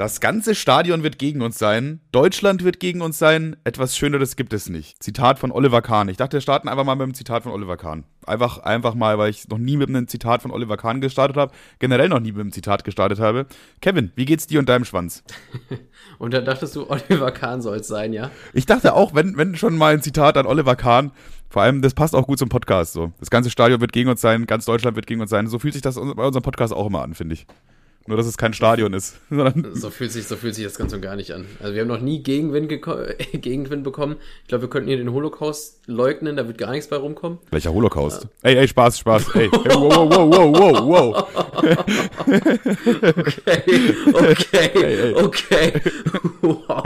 Das ganze Stadion wird gegen uns sein. Deutschland wird gegen uns sein. Etwas Schöneres gibt es nicht. Zitat von Oliver Kahn. Ich dachte, wir starten einfach mal mit einem Zitat von Oliver Kahn. Einfach, einfach mal, weil ich noch nie mit einem Zitat von Oliver Kahn gestartet habe. Generell noch nie mit einem Zitat gestartet habe. Kevin, wie geht's dir und deinem Schwanz? und dann dachtest du, Oliver Kahn soll es sein, ja? Ich dachte auch, wenn, wenn schon mal ein Zitat an Oliver Kahn, vor allem, das passt auch gut zum Podcast so. Das ganze Stadion wird gegen uns sein, ganz Deutschland wird gegen uns sein. So fühlt sich das bei unserem Podcast auch immer an, finde ich. Nur, dass es kein Stadion ist. so, fühlt sich, so fühlt sich das ganz und gar nicht an. Also, wir haben noch nie Gegenwind, Gegenwind bekommen. Ich glaube, wir könnten hier den Holocaust leugnen, da wird gar nichts bei rumkommen. Welcher Holocaust? Ja. Ey, ey, Spaß, Spaß. Ey, ey wow, wow, wow, wow, wow. okay, okay, okay. wow.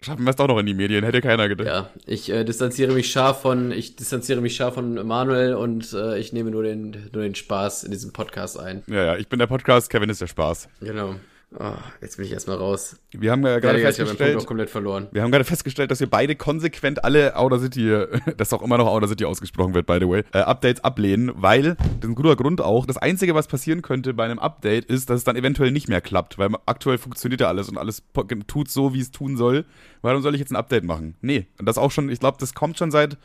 Schaffen wir es doch noch in die Medien, hätte keiner gedacht. Ja, ich äh, distanziere mich scharf von, ich distanziere mich scharf von Manuel und äh, ich nehme nur den, nur den Spaß in diesem Podcast ein. Ja, ja, ich bin der Podcast, Kevin ist der Spaß. Genau. Oh, jetzt bin ich erstmal raus. Wir haben ja gerade festgestellt, komplett verloren. Wir haben gerade festgestellt, dass wir beide konsequent alle Outer City, das auch immer noch Outer City ausgesprochen wird, by the way, äh, Updates ablehnen, weil, das ist ein guter Grund auch, das Einzige, was passieren könnte bei einem Update, ist, dass es dann eventuell nicht mehr klappt, weil aktuell funktioniert ja alles und alles tut so, wie es tun soll. Warum soll ich jetzt ein Update machen? Nee, und das auch schon, ich glaube, das kommt schon seit,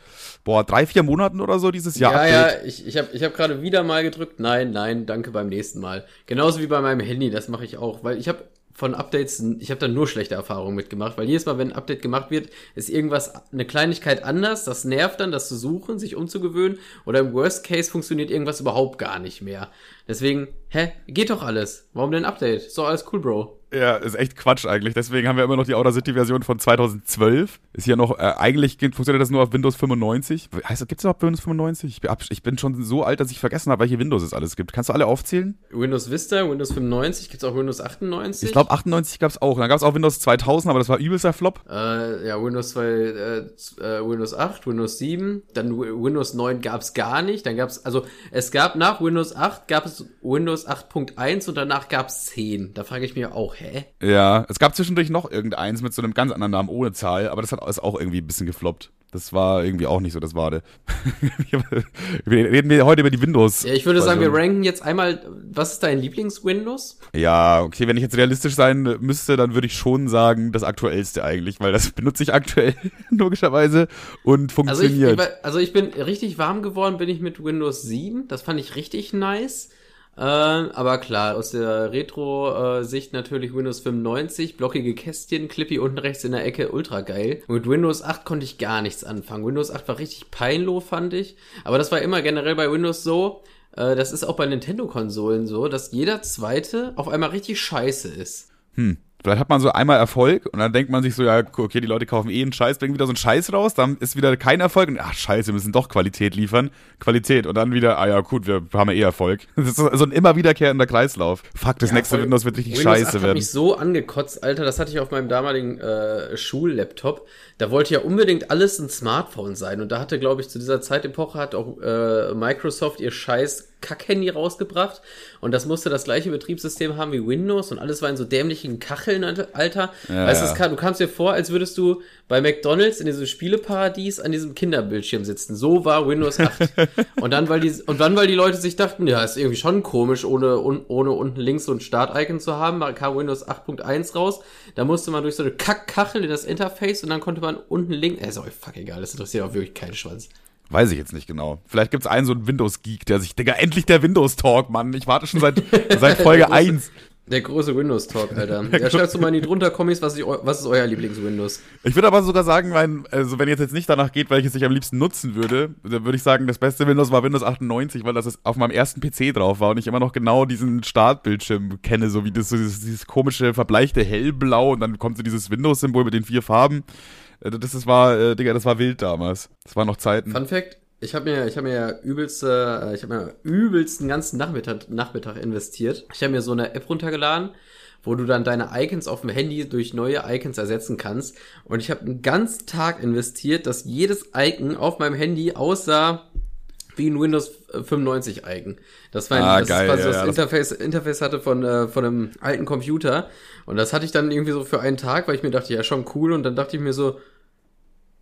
boah, drei, vier Monaten oder so dieses Jahr. Ja, Update. ja, ich, ich habe ich hab gerade wieder mal gedrückt, nein, nein, danke beim nächsten Mal. Genauso wie bei meinem Handy, das mache ich auch, weil ich habe von Updates, ich habe da nur schlechte Erfahrungen mitgemacht, weil jedes Mal, wenn ein Update gemacht wird, ist irgendwas, eine Kleinigkeit anders, das nervt dann, das zu suchen, sich umzugewöhnen, oder im Worst Case funktioniert irgendwas überhaupt gar nicht mehr. Deswegen, hä, geht doch alles. Warum denn Update? Ist doch alles cool, Bro. Ja, ist echt Quatsch eigentlich. Deswegen haben wir immer noch die Outer City Version von 2012. Ist ja noch, äh, eigentlich funktioniert das nur auf Windows 95. Heißt das, gibt's überhaupt Windows 95? Ich, bin schon so alt, dass ich vergessen habe, welche Windows es alles gibt. Kannst du alle aufzählen? Windows Vista, Windows 95, gibt's auch Windows 98? Ich glaube 98 gab's auch. Dann gab's auch Windows 2000, aber das war übelster Flop. Äh, ja, Windows 2, äh, äh, Windows 8, Windows 7, dann Windows 9 gab's gar nicht. Dann gab's, also es gab nach Windows 8 gab es Windows 8.1 und danach gab's 10. Da frage ich mich auch, hä? Ja, es gab zwischendurch noch irgendeins mit so einem ganz anderen Namen ohne Zahl, aber das hat ist auch irgendwie ein bisschen gefloppt. Das war irgendwie auch nicht so das Wade. reden wir heute über die Windows. Ja, ich würde sagen, wir ranken jetzt einmal, was ist dein Lieblings-Windows? Ja, okay, wenn ich jetzt realistisch sein müsste, dann würde ich schon sagen, das aktuellste eigentlich, weil das benutze ich aktuell logischerweise und funktioniert. Also ich, also ich bin richtig warm geworden, bin ich mit Windows 7. Das fand ich richtig nice. Äh, aber klar, aus der Retro-Sicht natürlich Windows 95, blockige Kästchen, Clippy unten rechts in der Ecke, ultra geil. Mit Windows 8 konnte ich gar nichts anfangen. Windows 8 war richtig peinloh, fand ich. Aber das war immer generell bei Windows so, äh, das ist auch bei Nintendo-Konsolen so, dass jeder zweite auf einmal richtig scheiße ist. Hm. Vielleicht hat man so einmal Erfolg und dann denkt man sich so, ja, okay, die Leute kaufen eh einen Scheiß, bringen wieder so einen Scheiß raus, dann ist wieder kein Erfolg und ach scheiße, wir müssen doch Qualität liefern. Qualität und dann wieder, ah ja, gut, wir haben ja eh Erfolg. Das ist so ein immer wiederkehrender Kreislauf. Fuck, das ja, nächste Windows wird richtig Windows scheiße 8 werden. hat mich so angekotzt, Alter, das hatte ich auf meinem damaligen äh, Schullaptop. Da wollte ja unbedingt alles ein Smartphone sein und da hatte, glaube ich, zu dieser Zeitepoche hat auch äh, Microsoft ihr Scheiß Kack-Handy rausgebracht und das musste das gleiche Betriebssystem haben wie Windows und alles war in so dämlichen Kacheln, Alter. Ja, weißt du, du kamst dir vor, als würdest du bei McDonalds in diesem Spieleparadies an diesem Kinderbildschirm sitzen. So war Windows 8. und dann, weil die, und dann, weil die Leute sich dachten, ja, ist irgendwie schon komisch, ohne, ohne unten links so ein Start-Icon zu haben, kam Windows 8.1 raus. Da musste man durch so eine Kackkachel in das Interface und dann konnte man unten links, äh, ist auch fuck egal, das interessiert auch wirklich keinen Schwanz. Weiß ich jetzt nicht genau. Vielleicht gibt es einen so einen Windows-Geek, der sich, Digga, endlich der Windows-Talk, Mann. Ich warte schon seit, seit Folge 1. Der große Windows-Talk, Alter. Ja, schreibst du mal in die drunter Comics, was, ich, was ist euer Lieblings-Windows? Ich würde aber sogar sagen, mein, also wenn jetzt jetzt nicht danach geht, welches ich am liebsten nutzen würde, dann würde ich sagen, das beste Windows war Windows 98, weil das auf meinem ersten PC drauf war und ich immer noch genau diesen Startbildschirm kenne, so wie das, so dieses, dieses komische, verbleichte Hellblau und dann kommt so dieses Windows-Symbol mit den vier Farben. Äh, das, das war, äh, Digga, das war wild damals. Das waren noch Zeiten. Fun Fact, ich habe mir, ich habe mir übelste, äh, ich habe mir übelsten ganzen Nachmittag, Nachmittag investiert. Ich habe mir so eine App runtergeladen, wo du dann deine Icons auf dem Handy durch neue Icons ersetzen kannst. Und ich habe einen ganzen Tag investiert, dass jedes Icon auf meinem Handy aussah wie ein Windows 95 Icon. Das war, ein, ah, das geil, quasi ja, das, ja, Interface, Interface hatte von, äh, von einem alten Computer. Und das hatte ich dann irgendwie so für einen Tag, weil ich mir dachte, ja, schon cool. Und dann dachte ich mir so,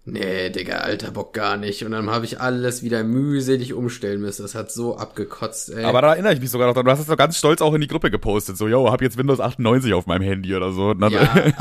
Nee, Digga, alter Bock gar nicht. Und dann habe ich alles wieder mühselig umstellen müssen. Das hat so abgekotzt, ey. Aber da erinnere ich mich sogar noch dran. Du hast es doch ganz stolz auch in die Gruppe gepostet. So, yo, hab jetzt Windows 98 auf meinem Handy oder so. Dann, ja.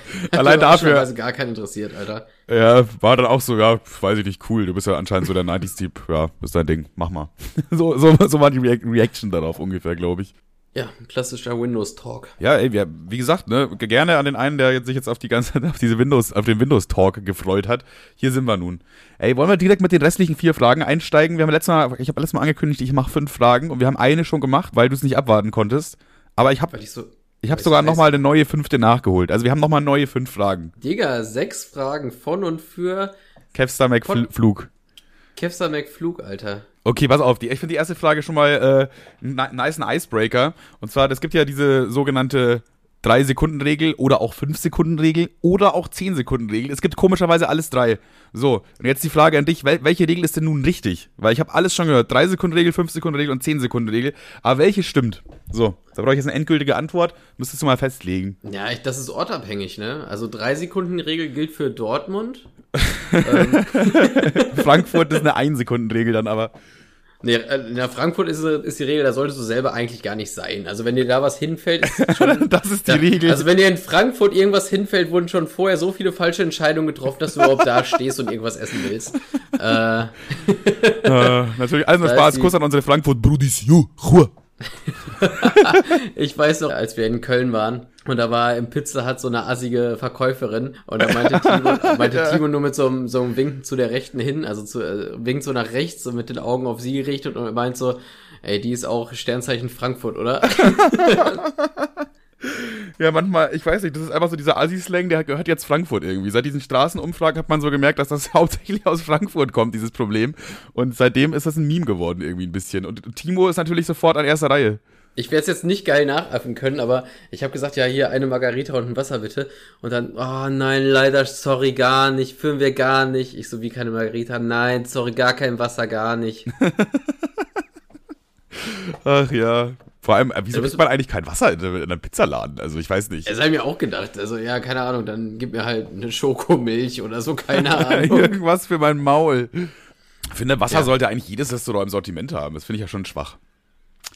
allein dafür. Also gar keinen interessiert, Alter. Ja, war dann auch so, ja, weiß ich nicht, cool. Du bist ja anscheinend so der 90s-Typ. Ja, ist dein Ding. Mach mal. so, so, so war die Reac Reaction darauf ungefähr, glaube ich. Ja, klassischer Windows-Talk. Ja, ey, wir, wie gesagt, ne, gerne an den einen, der jetzt sich jetzt auf die ganze auf diese Windows, auf den Windows-Talk gefreut hat. Hier sind wir nun. Ey, wollen wir direkt mit den restlichen vier Fragen einsteigen? Wir haben letztes Mal, ich habe letztes Mal angekündigt, ich mache fünf Fragen und wir haben eine schon gemacht, weil du es nicht abwarten konntest. Aber ich habe ich so, ich habe sogar nochmal eine neue fünfte nachgeholt. Also wir haben nochmal neue fünf Fragen. Digga, sechs Fragen von und für Kevstar McFlug. Kevstar McFlug, Alter. Okay, pass auf, die, ich finde die erste Frage schon mal äh, nice Icebreaker. Und zwar, es gibt ja diese sogenannte 3-Sekunden-Regel oder auch 5-Sekunden-Regel oder auch 10-Sekunden-Regel. Es gibt komischerweise alles drei. So, und jetzt die Frage an dich, wel welche Regel ist denn nun richtig? Weil ich habe alles schon gehört. 3-Sekunden-Regel, 5-Sekunden-Regel und 10-Sekunden-Regel. Aber welche stimmt? So, da brauche ich jetzt eine endgültige Antwort. Müsstest du mal festlegen. Ja, ich, das ist ortabhängig, ne? Also 3-Sekunden-Regel gilt für Dortmund. Frankfurt ist eine 1-Sekunden-Regel dann aber. Nee, in der Frankfurt ist, ist die Regel, da solltest du selber eigentlich gar nicht sein. Also wenn dir da was hinfällt, ist schon. das ist die da, Regel. Also wenn dir in Frankfurt irgendwas hinfällt, wurden schon vorher so viele falsche Entscheidungen getroffen, dass du überhaupt da stehst und irgendwas essen willst. äh, äh, natürlich, also Spaß, Kuss an unsere Frankfurt-Brudis. Jo, Ruhe. ich weiß noch, als wir in Köln waren und da war im Pizza Hut so eine assige Verkäuferin und da meinte Timo, meinte ja. Timo nur mit so einem, so einem Winken zu der Rechten hin, also zu, äh, winkt so nach rechts, so mit den Augen auf sie gerichtet und meint so, ey, die ist auch Sternzeichen Frankfurt, oder? Ja, manchmal, ich weiß nicht, das ist einfach so dieser Assi-Slang, der gehört jetzt Frankfurt irgendwie. Seit diesen Straßenumfragen hat man so gemerkt, dass das hauptsächlich aus Frankfurt kommt, dieses Problem. Und seitdem ist das ein Meme geworden irgendwie ein bisschen. Und Timo ist natürlich sofort an erster Reihe. Ich werde es jetzt nicht geil nachaffen können, aber ich habe gesagt, ja, hier eine Margarita und ein Wasser bitte. Und dann, oh nein, leider, sorry, gar nicht, führen wir gar nicht. Ich so, wie keine Margarita? Nein, sorry, gar kein Wasser, gar nicht. Ach ja, vor allem, äh, wieso kriegt man eigentlich kein Wasser in, in einem Pizzaladen? Also ich weiß nicht. Das habe ich mir auch gedacht. Also ja, keine Ahnung, dann gib mir halt eine Schokomilch oder so, keine Ahnung. Irgendwas für mein Maul. Ich finde, Wasser ja. sollte eigentlich jedes Restaurant im Sortiment haben. Das finde ich ja schon schwach.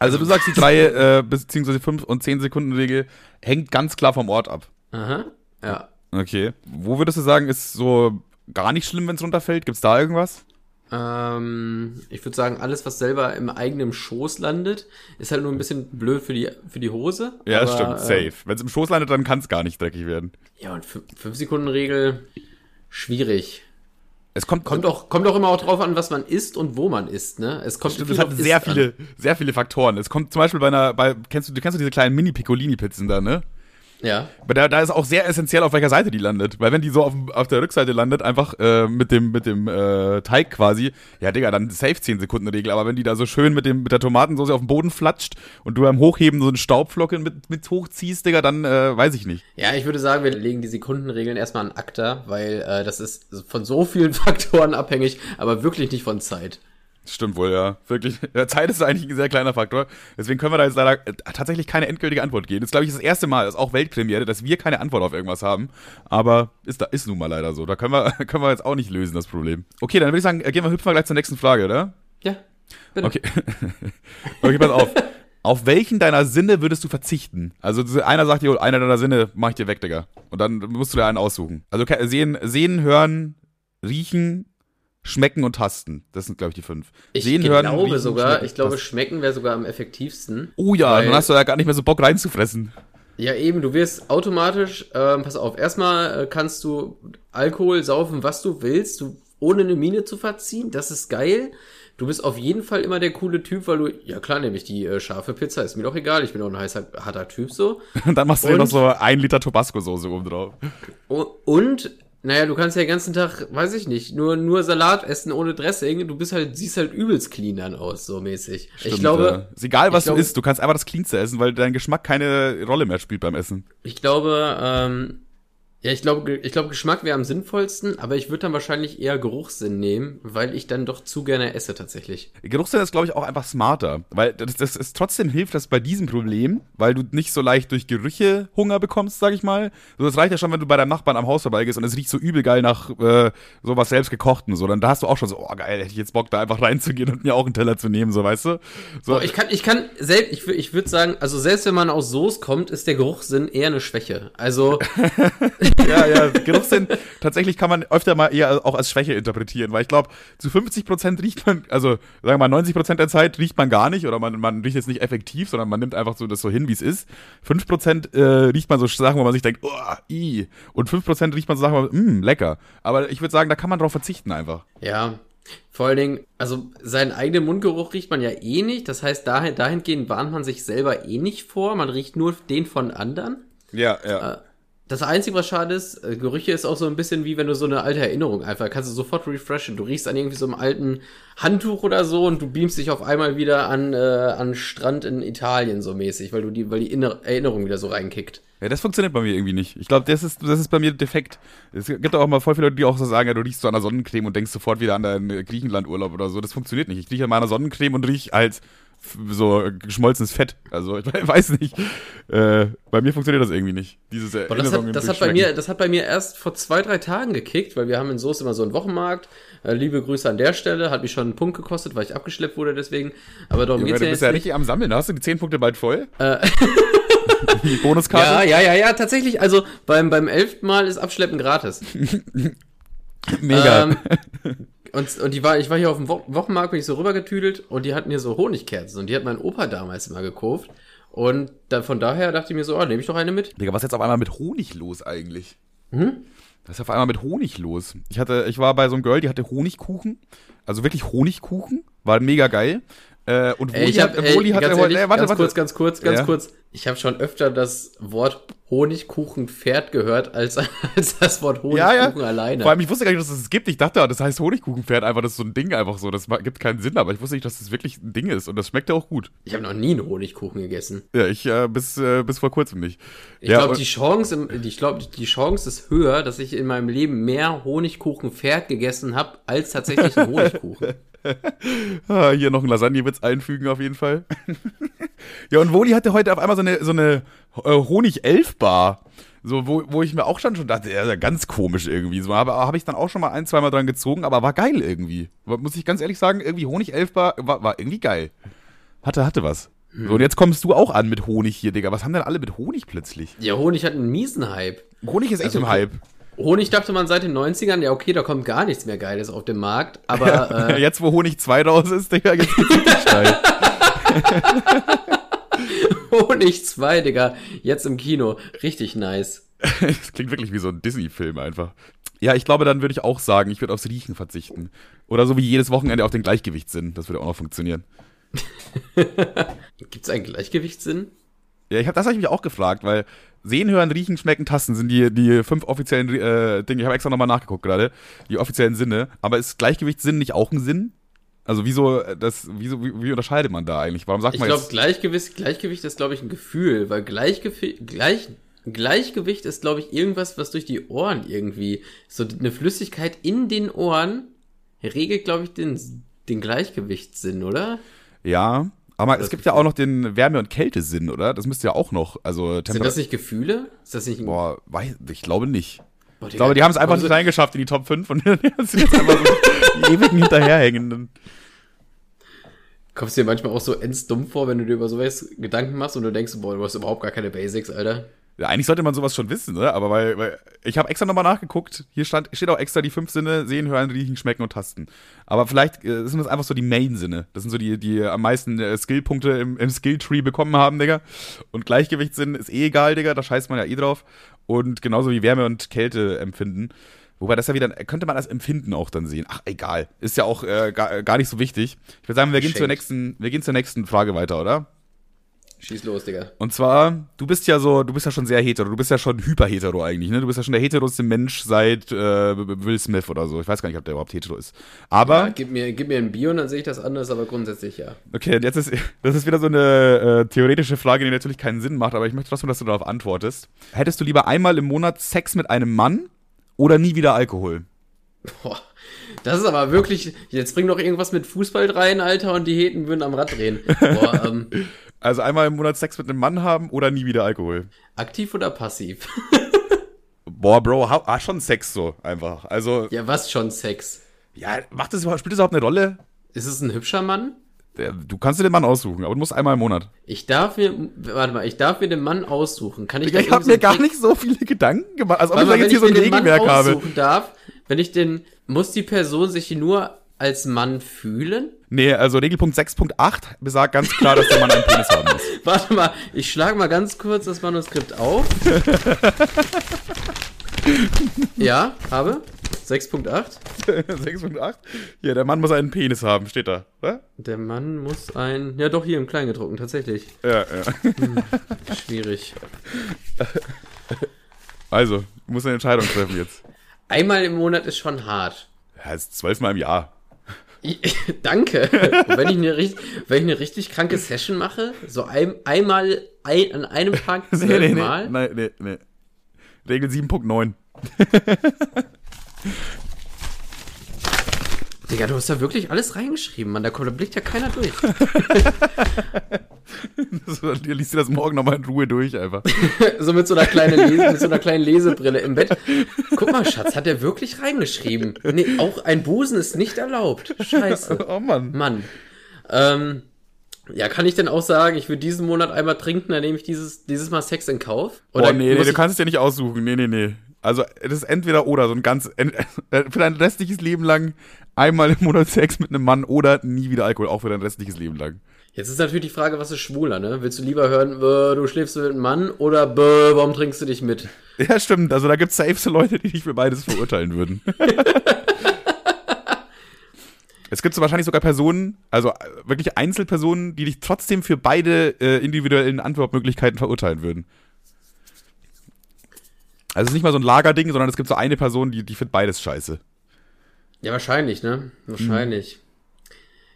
Also du sagst, die drei äh, beziehungsweise fünf und zehn Sekunden Regel hängt ganz klar vom Ort ab. Aha, ja. Okay. Wo würdest du sagen, ist so gar nicht schlimm, wenn es runterfällt? Gibt's da irgendwas? Ähm, ich würde sagen, alles, was selber im eigenen Schoß landet, ist halt nur ein bisschen blöd für die, für die Hose. Ja, aber, stimmt, safe. Äh, Wenn es im Schoß landet, dann kann es gar nicht dreckig werden. Ja, und 5-Sekunden-Regel, schwierig. Es kommt, kommt auch, kommt auch immer auch drauf an, was man isst und wo man isst, ne? Es kommt Stimmt, es hat sehr viele, an. sehr viele Faktoren. Es kommt zum Beispiel bei einer, bei, kennst du, du kennst du diese kleinen Mini-Piccolini-Pizzen da, ne? Ja. Aber da, da ist auch sehr essentiell, auf welcher Seite die landet. Weil wenn die so auf, auf der Rückseite landet, einfach äh, mit dem, mit dem äh, Teig quasi, ja, Digga, dann safe 10 Sekunden Regel. Aber wenn die da so schön mit, dem, mit der Tomatensauce auf den Boden flatscht und du beim Hochheben so einen Staubflocke mit, mit hochziehst, Digga, dann äh, weiß ich nicht. Ja, ich würde sagen, wir legen die Sekundenregeln erstmal an ACTA, weil äh, das ist von so vielen Faktoren abhängig, aber wirklich nicht von Zeit. Stimmt wohl, ja. Wirklich. Zeit ist eigentlich ein sehr kleiner Faktor. Deswegen können wir da jetzt leider äh, tatsächlich keine endgültige Antwort geben. Das ist, glaube ich, das erste Mal, das ist auch Weltpremiere, dass wir keine Antwort auf irgendwas haben. Aber ist, da, ist nun mal leider so. Da können wir, können wir jetzt auch nicht lösen, das Problem. Okay, dann würde ich sagen, äh, gehen wir, hüpfen wir gleich zur nächsten Frage, oder? Ja. Bitte. Okay. okay, pass auf. Auf welchen deiner Sinne würdest du verzichten? Also einer sagt dir, einer deiner Sinne mach ich dir weg, Digga. Und dann musst du dir einen aussuchen. Also sehen, sehen, hören, riechen, Schmecken und Tasten. Das sind, glaube ich, die fünf. Ich Sehen, glaube hören, riechen, sogar, ich glaube, schmecken wäre sogar am effektivsten. Oh ja, dann hast du ja gar nicht mehr so Bock reinzufressen. Ja, eben, du wirst automatisch, ähm, pass auf, erstmal äh, kannst du Alkohol saufen, was du willst, du, ohne eine Mine zu verziehen, das ist geil. Du bist auf jeden Fall immer der coole Typ, weil du, ja klar, nämlich die äh, scharfe Pizza, ist mir doch egal, ich bin auch ein heißer, harter Typ so. Und dann machst du dir noch so ein Liter Tabasco-Soße oben drauf. Und naja, du kannst ja den ganzen Tag, weiß ich nicht, nur, nur Salat essen ohne Dressing. Du bist halt, siehst halt übelst clean dann aus, so mäßig. Stimmt, ich glaube. Ja. Ist egal, was du isst, du kannst einfach das Cleanste essen, weil dein Geschmack keine Rolle mehr spielt beim Essen. Ich glaube, ähm, Ja, ich glaube, ich glaube, Geschmack wäre am sinnvollsten, aber ich würde dann wahrscheinlich eher Geruchssinn nehmen, weil ich dann doch zu gerne esse tatsächlich. Geruchssinn ist, glaube ich, auch einfach smarter, weil das, das ist trotzdem hilft das bei diesem Problem, weil du nicht so leicht durch Gerüche Hunger bekommst, sag ich mal. So, das reicht ja schon, wenn du bei deinem Nachbarn am Haus vorbeigehst und es riecht so übel geil nach äh, sowas selbst gekochten, so, dann da hast du auch schon so, oh geil, hätte ich jetzt Bock, da einfach reinzugehen und mir auch einen Teller zu nehmen, so, weißt du? So. Boah, ich kann, ich kann, selbst, ich, ich würde sagen, also selbst wenn man aus Soße kommt, ist der Geruchssinn eher eine Schwäche. Also. ja, ja, Geruchssinn, tatsächlich kann man öfter mal eher auch als Schwäche interpretieren, weil ich glaube, zu 50 Prozent riecht man, also sagen wir mal 90 Prozent der Zeit riecht man gar nicht oder man, man riecht jetzt nicht effektiv, sondern man nimmt einfach so das so hin, wie es ist. 5 Prozent äh, riecht man so Sachen, wo man sich denkt, oh, i. Und 5 Prozent riecht man so Sachen, mh, lecker. Aber ich würde sagen, da kann man drauf verzichten einfach. Ja, vor allen Dingen, also seinen eigenen Mundgeruch riecht man ja eh nicht. Das heißt, dahin, dahingehend warnt man sich selber eh nicht vor. Man riecht nur den von anderen. Ja, ja. Das Einzige, was schade ist, äh, Gerüche ist auch so ein bisschen wie wenn du so eine alte Erinnerung einfach kannst du sofort refreshen. Du riechst an irgendwie so einem alten Handtuch oder so und du beamst dich auf einmal wieder an, äh, an Strand in Italien so mäßig, weil du die, weil die Inner Erinnerung wieder so reinkickt. Ja, das funktioniert bei mir irgendwie nicht. Ich glaube, das ist, das ist bei mir defekt. Es gibt auch mal voll viele Leute, die auch so sagen, ja, du riechst so an der Sonnencreme und denkst sofort wieder an deinen Griechenlandurlaub oder so. Das funktioniert nicht. Ich rieche an meiner Sonnencreme und riech halt so geschmolzenes Fett. Also ich weiß nicht. Äh, bei mir funktioniert das irgendwie nicht. Dieses Aber das hat, das hat bei mir, das hat bei mir erst vor zwei, drei Tagen gekickt, weil wir haben in Soest immer so einen Wochenmarkt. Äh, liebe Grüße an der Stelle. Hat mich schon einen Punkt gekostet, weil ich abgeschleppt wurde deswegen. Aber darum Junge, geht's du ja bist ja nicht. richtig am Sammeln. Hast du die 10 Punkte bald voll? Äh, Die Bonuskarte? ja, ja, ja, ja, tatsächlich. Also beim, beim elften Mal ist Abschleppen gratis. Mega. Ähm, und, und die war, ich war hier auf dem Wo Wochenmarkt, bin ich so rübergetüdelt und die hatten hier so Honigkerzen und die hat mein Opa damals immer gekauft. Und da, von daher dachte ich mir so, oh, nehme ich doch eine mit. Digga, was ist jetzt auf einmal mit Honig los eigentlich? Was ist auf einmal mit Honig los? Ich hatte, ich war bei so einem Girl, die hatte Honigkuchen. Also wirklich Honigkuchen. War mega geil. Äh, und Ey, Woli ich hab, hat, ey, Woli hat, äh, ehrlich, äh, warte, ganz warte. kurz, ganz kurz, ganz Ja. kurz. Ich habe schon öfter das Wort Honigkuchenpferd gehört als, als das Wort Ja, Honigkuchen ja. alleine. Vor allem, ich wusste gar nicht, dass es das gibt. Ich dachte, das heißt Honigkuchenpferd einfach, das ist so ein Ding einfach so. Das gibt keinen Sinn, aber ich wusste nicht, dass das wirklich ein Ding ist. Und das schmeckt ja auch gut. ich habe noch nie einen Honigkuchen gegessen. Ja, ich äh, bis, äh, bis vor kurzem nicht. Ich ja, glaube, die Chance, im- ich glaube, die Chance ist höher, dass ich in meinem Leben mehr Honigkuchenpferd gegessen habe, als tatsächlich einen Honigkuchen. Ah, hier noch einen Lasagne-Witz einfügen auf jeden Fall. ja, und Woli hatte heute auf einmal so eine, so eine äh, Honig-Elf-Bar. So, wo, wo ich mir auch schon schon dachte, ja, ganz komisch irgendwie. So, aber habe ich dann auch schon mal ein, zweimal dran gezogen, aber war geil irgendwie. Muss ich ganz ehrlich sagen, irgendwie Honig-Elf-Bar war, war irgendwie geil. Hatte, hatte was. So, und jetzt kommst du auch an mit Honig hier, Digga. Was haben denn alle mit Honig plötzlich? Ja, Honig hat einen miesen Hype. Honig ist echt Also, im Hype. Honig dachte man seit den 90ern, ja okay, da kommt gar nichts mehr Geiles auf den Markt, aber äh, Jetzt, wo Honig 2 raus ist, Digga, jetzt geht's richtig steil. Honig 2, Digga, jetzt im Kino, richtig nice. Das klingt wirklich wie so ein Disney-Film einfach. Ja, ich glaube, dann würde ich auch sagen, ich würde aufs Riechen verzichten. Oder so wie jedes Wochenende auf den Gleichgewichtssinn. Das würde auch noch funktionieren. Gibt's einen Gleichgewichtssinn? Ja, ich hab, das habe ich mich auch gefragt, weil Sehen, Hören, Riechen, Schmecken, Tasten sind die, die fünf offiziellen äh, Dinge. Ich habe extra nochmal nachgeguckt gerade. Die offiziellen Sinne. Aber ist Gleichgewichtssinn nicht auch ein Sinn? Also wieso, äh, das, wieso, wie, wie unterscheidet man da eigentlich? Warum sagt Ich man glaube, jetzt... Gleichgewicht, Gleichgewicht ist, glaube ich, ein Gefühl, weil Gleichgewicht, gleich, Gleichgewicht ist, glaube ich, irgendwas, was durch die Ohren irgendwie, so eine Flüssigkeit in den Ohren regelt, glaube ich, den, den Gleichgewichtssinn, oder? Ja, aber es gibt ja auch noch den Wärme- und Kältesinn, oder? Das müsste ja auch noch, also Sind Temperatur... das nicht Gefühle? Ist das nicht Boah, weiß, ich glaube nicht. Boah, Ich glaube, die haben es einfach nicht reingeschafft in die Top 5 und sind jetzt einfach so die ewigen hinterherhängenden. Kommst du dir manchmal auch so ends dumm vor, wenn du dir über sowas Gedanken machst und du denkst, boah, du hast überhaupt gar keine Basics, Alter. Ja, eigentlich sollte man sowas schon wissen, ne? Aber weil, weil ich habe extra nochmal nachgeguckt. Hier stand, steht auch extra die fünf Sinne: Sehen, Hören, Riechen, Schmecken und Tasten. Aber vielleicht äh, sind das einfach so die Main-Sinne. Das sind so die, die am meisten äh, Skillpunkte im, im Skill-Tree bekommen haben, Digga. Und Gleichgewichtssinn ist eh egal, Digga. Da scheißt man ja eh drauf. Und genauso wie Wärme und Kälte empfinden. Wobei das ja wieder, könnte man als Empfinden auch dann sehen. Ach, egal. Ist ja auch äh, gar, gar nicht so wichtig. Ich würde sagen, wir gehen, zur nächsten, wir gehen zur nächsten Frage weiter, oder? Schieß los, Digga. Und zwar, du bist ja so, du bist ja schon sehr hetero, du bist ja schon hyper-hetero eigentlich, ne? Du bist ja schon der heteroste Mensch seit äh, Will Smith oder so. Ich weiß gar nicht, ob der überhaupt hetero ist. Aber. Ja, gib, mir, gib mir ein Bier und dann sehe ich das anders, aber grundsätzlich ja. Okay, und jetzt ist, das ist wieder so eine äh, theoretische Frage, die natürlich keinen Sinn macht, aber ich möchte trotzdem, dass du darauf antwortest. Hättest du lieber einmal im Monat Sex mit einem Mann oder nie wieder Alkohol? Boah. Das ist aber wirklich. Jetzt bring doch irgendwas mit Fußball rein, Alter, und die Heten würden am Rad drehen. Boah, ähm, Also einmal im Monat Sex mit einem Mann haben oder nie wieder Alkohol? aktiv oder passiv? Boah, Bro, ha, ah, schon Sex so einfach. Also, ja, was schon Sex? ja, macht das überhaupt, spielt das überhaupt eine Rolle? Ist es ein hübscher Mann? Der- Du kannst dir den Mann aussuchen, aber du musst einmal im Monat. Ich darf mir, warte mal, ich darf mir den Mann aussuchen. Kann ich Digga, ich habe mir gar nicht so viele Gedanken gemacht. Also, ob ich da jetzt hier so ein den Regelwerk habe. aussuchen darf, wenn ich den, muss die Person sich nur als Mann fühlen? Nee, also Regelpunkt 6.8 besagt ganz klar, dass der Mann einen Penis haben muss. Warte mal, ich schlage mal ganz kurz das Manuskript auf. ja, habe. 6.8. 6.8? Hier, der Mann muss einen Penis haben, steht da. Oder? Der Mann muss ein. Ja, doch, hier im Kleingedruckten, tatsächlich. Ja, ja. Schwierig. Also, du musst eine Entscheidung treffen jetzt. Einmal im Monat ist schon hart. Ja, ist zwölfmal im Jahr. Danke. Wenn ich, eine, wenn ich eine richtig kranke Session mache, so ein, einmal ein, an einem Tag zwölfmal. nee, nee, nee. Regel 7.9. Digga, du hast da wirklich alles reingeschrieben, Mann. Da, kommt, da blickt ja keiner durch. So, Dir liest dir das morgen nochmal in Ruhe durch einfach. so mit so einer kleinen Lese, mit so einer kleinen Lesebrille im Bett. Guck mal, Schatz, hat er wirklich reingeschrieben? Nee, auch ein Busen ist nicht erlaubt. Scheiße. Oh Mann. Mann. Ähm, ja, kann ich denn auch sagen, ich würde diesen Monat einmal trinken, dann nehme ich dieses, dieses Mal Sex in Kauf? Boah, nee, nee, muss du kannst es dir nicht aussuchen. Nee, nee, nee. Also, das ist entweder oder, so ein ganz, für dein restliches Leben lang einmal im Monat Sex mit einem Mann oder nie wieder Alkohol, auch für dein restliches Leben lang. Jetzt ist natürlich die Frage, was ist schwuler, ne? Willst du lieber hören, du schläfst mit einem Mann oder bäh, warum trinkst du dich mit? Ja, stimmt. Also, da gibt's safe so Leute, die dich für beides verurteilen würden. Es gibt so wahrscheinlich sogar Personen, also äh, wirklich Einzelpersonen, die dich trotzdem für beide äh, individuellen Antwortmöglichkeiten verurteilen würden. Also es ist nicht mal so ein Lagerding, sondern es gibt so eine Person, die, die findet beides scheiße. Ja, wahrscheinlich, ne? Wahrscheinlich.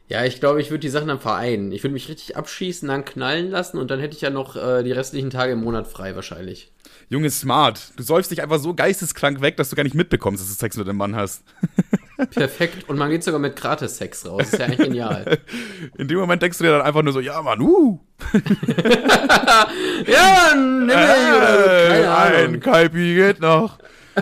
Ja, ich glaube, ich würde die Sachen dann vereinen. Ich würde mich richtig abschießen, dann knallen lassen und dann hätte ich ja noch äh, die restlichen Tage im Monat frei wahrscheinlich. Junge, smart. Du säufst dich einfach so geisteskrank weg, dass du gar nicht mitbekommst, dass du Sex mit einem Mann hast. Perfekt. Und man geht sogar mit Gratis-Sex raus. Das ist ja eigentlich genial. In dem Moment denkst du dir dann einfach nur so, ja, Mann, uh, ja, nimm mich äh, ein. Kalbi geht noch.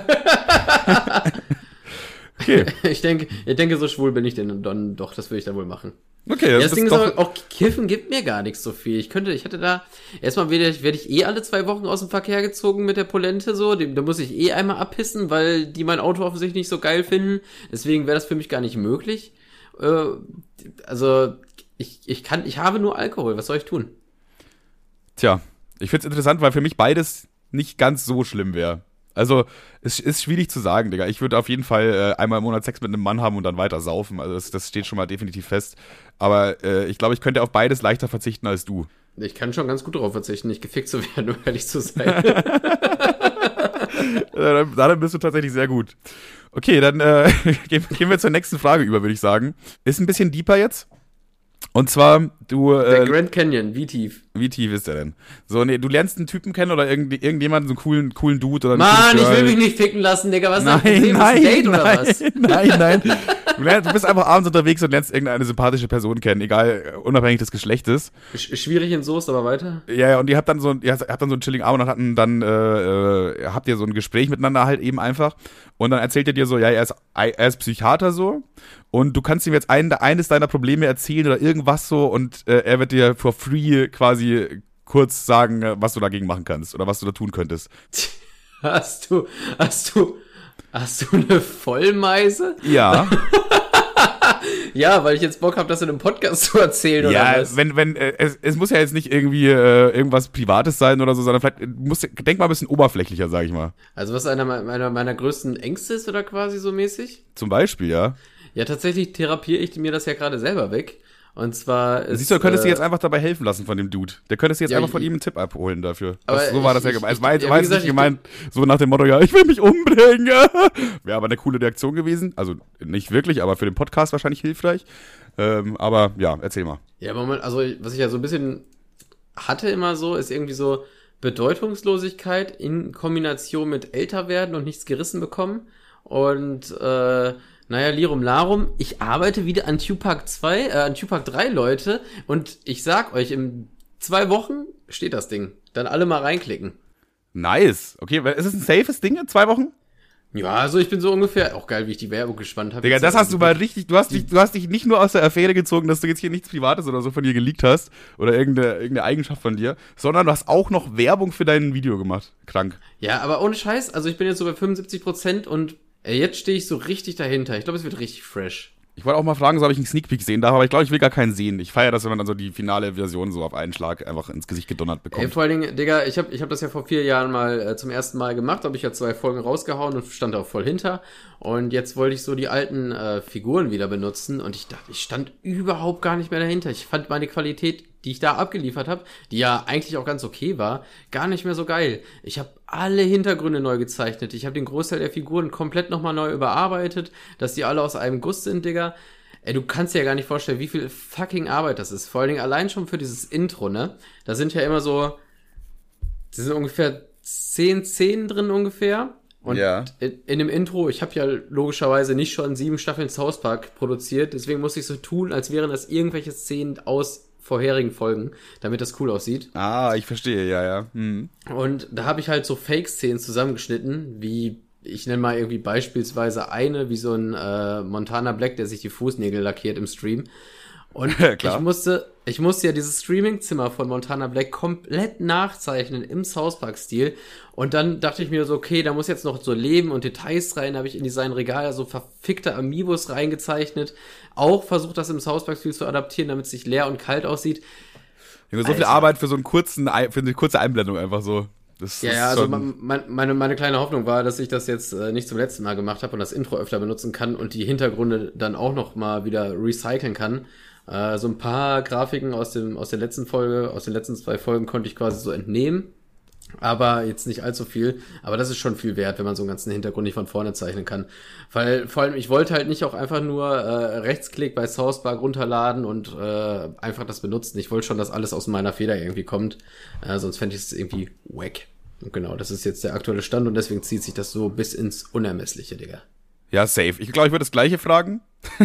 okay, Ich denke, ich denke, so schwul bin ich denn dann doch, das würde ich dann wohl machen. Okay, Ja, das, das ist Ding ist aber, auch Kiffen gibt mir gar nichts so viel. Ich könnte, ich hätte da, erstmal werde ich, werde ich eh alle zwei Wochen aus dem Verkehr gezogen mit der Polente so. Dem, da muss ich eh einmal abpissen, weil die mein Auto offensichtlich nicht so geil finden. Deswegen wäre das für mich gar nicht möglich. Äh, also, ich, ich kann, ich habe nur Alkohol. Was soll ich tun? Tja, ich find's interessant, weil für mich beides nicht ganz so schlimm wäre. Also, es ist schwierig zu sagen, Digga. Ich würde auf jeden Fall äh, einmal im Monat Sex mit einem Mann haben und dann weiter saufen. Also, das, das steht schon mal definitiv fest. Aber äh, ich glaube, ich könnte auf beides leichter verzichten als du. Ich kann schon ganz gut darauf verzichten, nicht gefickt zu werden, um ehrlich zu sein. Dann- Darin bist du tatsächlich sehr gut. Okay, dann äh, gehen, gehen wir zur nächsten Frage über, würde ich sagen. Ist ein bisschen deeper jetzt. Und zwar, du, Der äh, Grand Canyon, wie tief? Wie tief ist der denn? So, nee, du lernst einen Typen kennen oder irgend, irgendjemanden, so einen coolen, coolen Dude oder Mann, ich will mich nicht ficken lassen, Digga. Was ist dein Nein, Problem? nein, ist ein Date oder nein, was? nein, nein. Du, lernst, du bist einfach abends unterwegs und lernst irgendeine sympathische Person kennen, egal, unabhängig des Geschlechtes. Sch schwierig in Soest, aber weiter. Ja, ja, und ihr habt dann so, ihr habt dann so einen chilling Abend und hatten dann, äh, äh, habt ihr so ein Gespräch miteinander halt eben einfach. Und dann erzählt er dir so, ja, er ist, er ist Psychiater so. Und du kannst ihm jetzt ein, eines deiner Probleme erzählen oder irgendwas so und äh, er wird dir for free quasi kurz sagen, äh, was du dagegen machen kannst oder was du da tun könntest. Hast du, hast du, hast du eine Vollmeise? Ja. Ja, weil ich jetzt Bock habe, das in einem Podcast zu erzählen Ja, oder was? wenn, wenn, äh, es, es muss ja jetzt nicht irgendwie äh, irgendwas Privates sein oder so, sondern vielleicht, äh, muss, denk mal ein bisschen oberflächlicher, sag ich mal. Also was einer meiner, meiner größten Ängste ist oder quasi so mäßig? Zum Beispiel, ja. Ja, tatsächlich therapiere ich mir das ja gerade selber weg. Und zwar ist, Siehst du, du könntest äh, dir jetzt einfach dabei helfen lassen von dem Dude. Der könntest jetzt ja, einfach von ihm einen Tipp abholen dafür. Das, so war das ja gemeint. Es war, ja, jetzt nicht gemeint, so nach dem Motto, ja, ich will mich umbringen. Wäre aber eine coole Reaktion gewesen. Also nicht wirklich, aber für den Podcast wahrscheinlich hilfreich. Ähm, aber ja, erzähl mal. Ja, Moment, also was ich ja so ein bisschen hatte immer so, ist irgendwie so Bedeutungslosigkeit in Kombination mit älter werden und nichts gerissen bekommen. Und äh, naja, Lirum Larum, ich arbeite wieder an Tupac 2, äh, an Tupac 3, Leute. Und ich sag euch, in zwei Wochen steht das Ding. Dann alle mal reinklicken. Nice. Okay, ist es ein safes Ding in zwei Wochen? Ja, also ich bin so ungefähr, auch geil, wie ich die Werbung gespannt habe. Digga, das hast du mal richtig, du hast, dich, du hast dich nicht nur aus der Affäre gezogen, dass du jetzt hier nichts Privates oder so von dir geleakt hast oder irgendeine, irgendeine Eigenschaft von dir, sondern du hast auch noch Werbung für dein Video gemacht. Krank. Ja, aber ohne Scheiß, also ich bin jetzt so bei 75 Prozent und Ey, jetzt stehe ich so richtig dahinter. Ich glaube, es wird richtig fresh. Ich wollte auch mal fragen, so ob ich einen Sneak Peek sehen darf, aber ich glaube, ich will gar keinen sehen. Ich feiere das, wenn man dann so die finale Version so auf einen Schlag einfach ins Gesicht gedonnert bekommt. Ey, vor allen Dingen, Digga, ich habe ich hab das ja vor vier Jahren mal äh, zum ersten Mal gemacht, habe ich ja zwei Folgen rausgehauen und stand auch voll hinter. Und jetzt wollte ich so die alten äh, Figuren wieder benutzen und ich dachte, ich stand überhaupt gar nicht mehr dahinter. Ich fand meine Qualität die ich da abgeliefert habe, die ja eigentlich auch ganz okay war, gar nicht mehr so geil. Ich habe alle Hintergründe neu gezeichnet. Ich habe den Großteil der Figuren komplett nochmal neu überarbeitet, dass die alle aus einem Guss sind, Digga. Ey, du kannst dir ja gar nicht vorstellen, wie viel fucking Arbeit das ist. Vor allen Dingen allein schon für dieses Intro, ne? Da sind ja immer so, da sind ungefähr zehn Szenen drin ungefähr. Und ja. in, in, dem Intro, ich habe ja logischerweise nicht schon sieben Staffeln South Park produziert, deswegen muss ich so tun, als wären das irgendwelche Szenen aus vorherigen Folgen, damit das cool aussieht. Ah, ich verstehe, ja, ja. Hm. Und da habe ich halt so Fake-Szenen zusammengeschnitten, wie ich nenne mal irgendwie beispielsweise eine, wie so ein äh, Montana Black, der sich die Fußnägel lackiert im Stream. Und ich musste, ich musste ja dieses Streaming-Zimmer von Montana Black komplett nachzeichnen im South Park-Stil. Und dann dachte ich mir so, okay, da muss jetzt noch so Leben und Details rein. Da habe ich in Design Regal so verfickte Amiibos reingezeichnet. Auch versucht, das im South Park-Stil zu adaptieren, damit es sich leer und kalt aussieht. so Alter. viel Arbeit für so einen kurzen, für eine kurze Einblendung einfach so. Das ja, ja, also meine, meine kleine Hoffnung war, dass ich das jetzt äh, nicht zum letzten Mal gemacht habe und das Intro öfter benutzen kann und die Hintergründe dann auch noch mal wieder recyceln kann. Äh, so ein paar Grafiken aus, dem, aus der letzten Folge, aus den letzten zwei Folgen konnte ich quasi so entnehmen. Aber jetzt nicht allzu viel. Aber das ist schon viel wert, wenn man so einen ganzen Hintergrund nicht von vorne zeichnen kann. Weil vor allem, ich wollte halt nicht auch einfach nur äh, Rechtsklick bei Sourcebar runterladen und äh, einfach das benutzen. Ich wollte schon, dass alles aus meiner Feder irgendwie kommt. Äh, sonst fände ich es irgendwie wack. Und genau, das ist jetzt der aktuelle Stand und deswegen zieht sich das so bis ins Unermessliche, Digga. Ja, safe. Ich glaube, ich würde das gleiche fragen.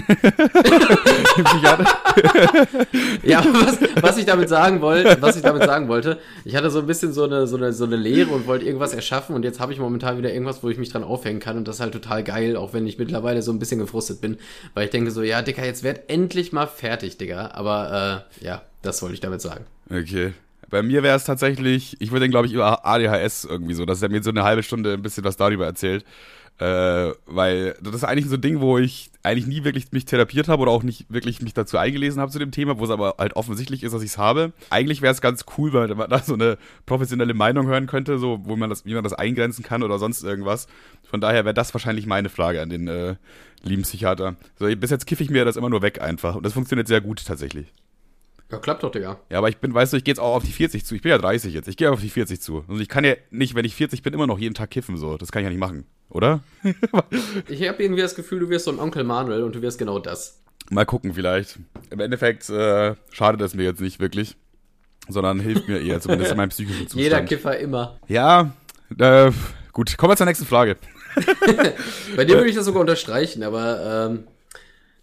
ja, was, was ich damit sagen wollte, was ich damit sagen wollte, ich hatte so ein bisschen so eine, so eine, so eine Lehre und wollte irgendwas erschaffen und jetzt habe ich momentan wieder irgendwas, wo ich mich dran aufhängen kann und das ist halt total geil, auch wenn ich mittlerweile so ein bisschen gefrustet bin, weil ich denke so, ja, Dicker, jetzt werd endlich mal fertig, Digga. Aber äh, ja, das wollte ich damit sagen. Okay. Bei mir wäre es tatsächlich, ich würde den, glaube ich, über ADHS irgendwie so, dass er mir so eine halbe Stunde ein bisschen was darüber erzählt. Äh, weil das ist eigentlich so ein Ding, wo ich eigentlich nie wirklich mich therapiert habe oder auch nicht wirklich mich dazu eingelesen habe zu dem Thema, wo es aber halt offensichtlich ist, dass ich es habe. Eigentlich wäre es ganz cool, weil man da so eine professionelle Meinung hören könnte, so wo man das, wie man das eingrenzen kann oder sonst irgendwas. Von daher wäre das wahrscheinlich meine Frage an den äh, lieben Psychiater. So, bis jetzt kiffe ich mir das immer nur weg einfach und das funktioniert sehr gut tatsächlich. Ja, klappt doch, Digga. Ja, aber ich bin, weißt du, ich gehe jetzt auch auf die 40 zu. Ich bin ja 30 jetzt. Ich gehe auf die 40 zu. Und ich kann ja nicht, wenn ich 40 bin, immer noch jeden Tag kiffen, so. Das kann ich ja nicht machen, oder? ich habe irgendwie das Gefühl, du wirst so ein Onkel Manuel und du wirst genau das. Mal gucken, vielleicht. Im Endeffekt äh, schadet es mir jetzt nicht wirklich, sondern hilft mir eher, zumindest in meinem psychischen Zustand. Jeder Kiffer immer. Ja, äh, gut. Kommen wir zur nächsten Frage. Bei dir würde ich das sogar unterstreichen, aber ähm,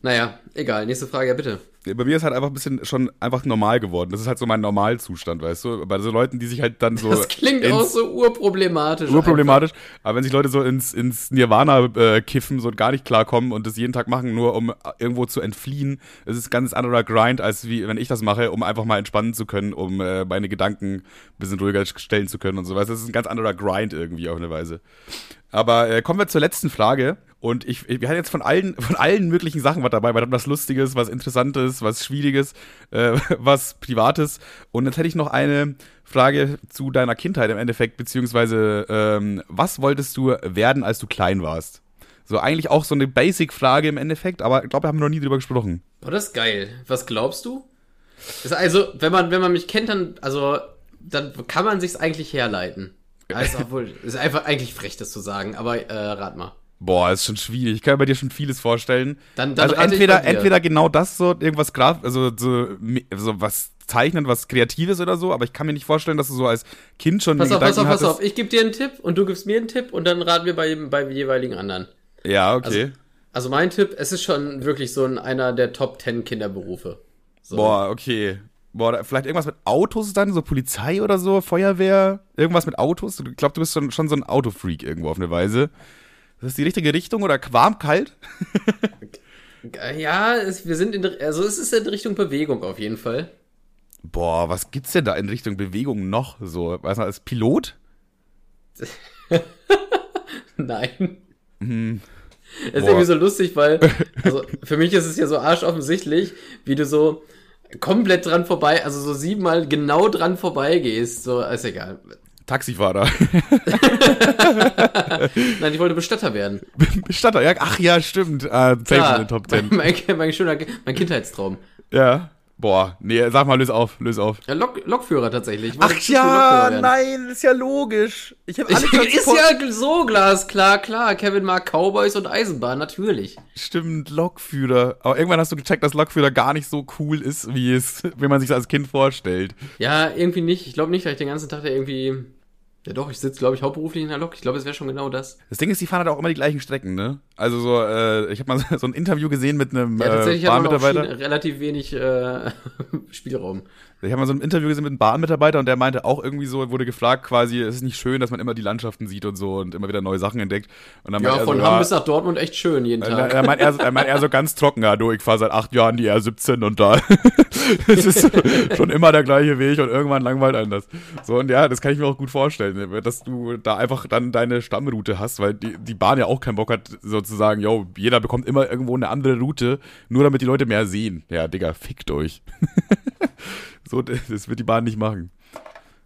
naja, egal. Nächste Frage, ja bitte bei mir ist halt einfach ein bisschen schon einfach normal geworden. Das ist halt so mein Normalzustand, weißt du? Bei so Leuten, die sich halt dann so. Das klingt auch so urproblematisch. Urproblematisch. Einfach. Aber wenn sich Leute so ins, ins Nirvana äh, kiffen, so gar nicht klarkommen und das jeden Tag machen, nur um irgendwo zu entfliehen, das ist ein ganz anderer Grind, als wie wenn ich das mache, um einfach mal entspannen zu können, um äh, meine Gedanken ein bisschen ruhiger stellen zu können und so was. Das ist ein ganz anderer Grind irgendwie auf eine Weise. Aber äh, kommen wir zur letzten Frage. Und ich, wir hatten jetzt von allen, von allen möglichen Sachen was dabei. Wir hatten was Lustiges, was Interessantes, was Schwieriges, äh, was Privates. Und jetzt hätte ich noch eine Frage zu deiner Kindheit im Endeffekt, beziehungsweise ähm, was wolltest du werden, als du klein warst? So eigentlich auch so eine Basic-Frage im Endeffekt, aber ich glaube, wir haben noch nie drüber gesprochen. Boah, das ist geil. Was glaubst du? Ist also, wenn man, wenn man mich kennt, dann, also, dann kann man sich's eigentlich herleiten. Also, obwohl, ist einfach eigentlich frech, das zu sagen, aber äh, rat mal. Boah, ist schon schwierig. Ich kann mir bei dir schon vieles vorstellen. Dann, dann also entweder, entweder genau das so, irgendwas Graf, also so, so was zeichnen, was Kreatives oder so, aber ich kann mir nicht vorstellen, dass du so als Kind schon Pass auf, pass auf, Gedanken pass auf. Ich gebe dir einen Tipp und du gibst mir einen Tipp und dann raten wir bei, bei jeweiligen anderen. Ja, okay. Also mein Tipp, es ist schon wirklich so ein, einer der Top 10 Kinderberufe. So. Boah, okay. Boah, vielleicht irgendwas mit Autos dann, so Polizei oder so, Feuerwehr, irgendwas mit Autos. Ich glaube, du bist schon, schon so ein Autofreak irgendwo auf eine Weise. Ist das die richtige Richtung oder warm, kalt? Ja, es, wir sind in, also es ist in Richtung Bewegung auf jeden Fall. Boah, was gibt's denn da in Richtung Bewegung noch so? Weiß man, als Pilot? Nein. Hm. Es ist Boah. irgendwie so lustig, weil, also für mich ist es ja so arsch-offensichtlich, wie du so komplett dran vorbei, also so siebenmal genau dran vorbeigehst. So, ist egal. Taxifahrer. Nein, ich wollte Bestatter werden. Bestatter, ja. Ach ja, stimmt. Ah, safe in Klar, den Top 10. Mein, mein, schöner, mein Kindheitstraum. Ja. Boah, nee, sag mal, löse auf, löse auf. Ja, Lok, Lokführer tatsächlich. Ich Ach ja, nein, ist ja logisch. Ich habe Ich, alle ist ja so glasklar, klar. Kevin mag Cowboys und Eisenbahn, natürlich. Stimmt, Lokführer. Aber irgendwann hast du gecheckt, dass Lokführer gar nicht so cool ist, wie es, wie man sich das als Kind vorstellt. Ja, irgendwie nicht. Ich glaube nicht, dass ich den ganzen Tag da irgendwie. Ja doch, ich sitze, glaube ich, hauptberuflich in der Lok. Ich glaube, es wäre schon genau das. Das Ding ist, die fahren halt auch immer die gleichen Strecken, ne? Also so, äh, ich habe mal so ein Interview gesehen mit einem Ja, äh, tatsächlich hat man Bahnmitarbeiter. Relativ wenig äh, Spielraum. Ich habe mal so ein Interview gesehen mit einem Bahnmitarbeiter und der meinte auch irgendwie so, wurde gefragt quasi, es ist nicht schön, dass man immer die Landschaften sieht und so und immer wieder neue Sachen entdeckt. Und dann Ja, von so, Hamm bis nach Dortmund echt schön jeden Er, Tag. er, meint er, so- er meint er so ganz trocken, ja, du, ich fahre seit acht Jahren die R17 und da es ist schon immer der gleiche Weg und irgendwann langweilt einen das. So, und ja, das kann ich mir auch gut vorstellen, dass du da einfach dann deine Stammroute hast, weil die, die Bahn ja auch keinen Bock hat, sozusagen, yo, jeder bekommt immer irgendwo eine andere Route, nur damit die Leute mehr sehen. Ja, Digga, fickt euch. so, das wird die Bahn nicht machen.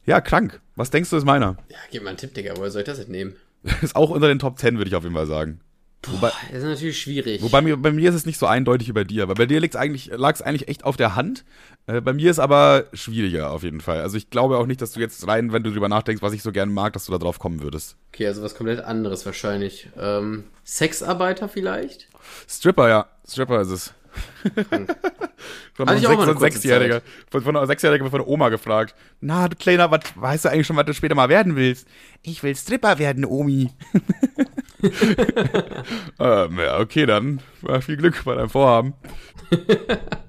Ja, krank. Was denkst du, ist meiner? Ja, gib mal einen Tipp, Digga. Woher soll ich das jetzt nehmen? Ist auch unter den Top 10, würde ich auf jeden Fall sagen. Wobei, Das ist natürlich schwierig. Wobei mir, bei mir ist es nicht so eindeutig wie bei dir, weil bei dir eigentlich, lag es eigentlich echt auf der Hand. Äh, bei mir ist aber schwieriger auf jeden Fall. Also ich glaube auch nicht, dass du jetzt rein, wenn du drüber nachdenkst, was ich so gerne mag, dass du da drauf kommen würdest. okay, also was komplett anderes wahrscheinlich. Ähm, Sexarbeiter vielleicht? Stripper, ja. Stripper ist es. von Hatte ich einem Sechs- Sechsjähriger. Von, von einer Sechsjährigen von der Oma gefragt. Na, du Kleiner, was weißt du eigentlich schon, was du später mal werden willst? Ich will Stripper werden, Omi. ähm, ja, okay, dann viel Glück bei deinem Vorhaben.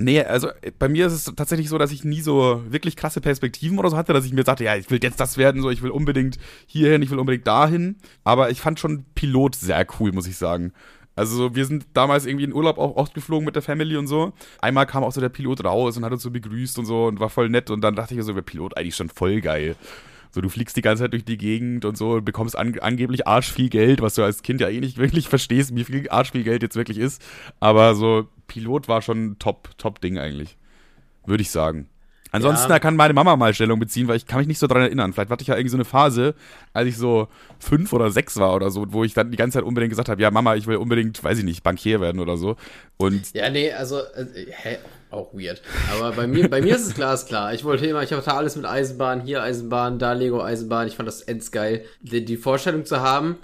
Nee, also äh, bei mir ist es tatsächlich so, dass ich nie so wirklich krasse Perspektiven oder so hatte, dass ich mir sagte, ja, ich will jetzt das werden, so ich will unbedingt hierhin, ich will unbedingt dahin. Aber ich fand schon Pilot sehr cool, muss ich sagen. Also so, wir sind damals irgendwie in Urlaub auch oft geflogen mit der Family und so. Einmal kam auch so der Pilot raus und hat uns so begrüßt und so und war voll nett und dann dachte ich so, der Pilot eigentlich schon voll geil. So, du fliegst die ganze Zeit durch die Gegend und so und bekommst an, angeblich arsch viel Geld, was du als Kind ja eh nicht wirklich verstehst, wie viel arsch viel Geld jetzt wirklich ist. Aber so, Pilot war schon top, top Ding eigentlich. Würde ich sagen. Ansonsten Ja. da kann meine Mama mal Stellung beziehen, weil ich kann mich nicht so dran erinnern. Vielleicht hatte ich ja irgendwie so eine Phase, als ich so fünf oder sechs war oder so, wo ich dann die ganze Zeit unbedingt gesagt habe, ja Mama, ich will unbedingt, weiß ich nicht, Bankier werden oder so. Und Ja, nee, also, äh, hä? Auch weird. Aber bei mir, bei mir ist es glasklar. Ich wollte immer, ich hatte alles mit Eisenbahn, hier Eisenbahn, da Lego Eisenbahn. Ich fand das endgeil. Die, die Vorstellung zu haben,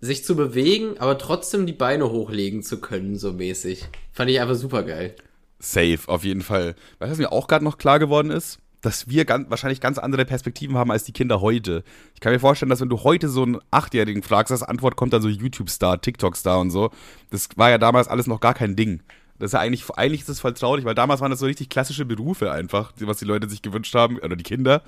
sich zu bewegen, aber trotzdem die Beine hochlegen zu können, so mäßig. Fand ich einfach super geil. Safe, auf jeden Fall. Weißt du, was mir auch gerade noch klar geworden ist? Dass wir ganz, wahrscheinlich ganz andere Perspektiven haben als die Kinder heute. Ich kann mir vorstellen, dass wenn du heute so einen Achtjährigen fragst, als Antwort kommt dann so YouTube-Star, TikTok-Star und so. Das war ja damals alles noch gar kein Ding. Das ist ja eigentlich, eigentlich ist das voll traurig, weil damals waren das so richtig klassische Berufe einfach, was die Leute sich gewünscht haben, oder die Kinder.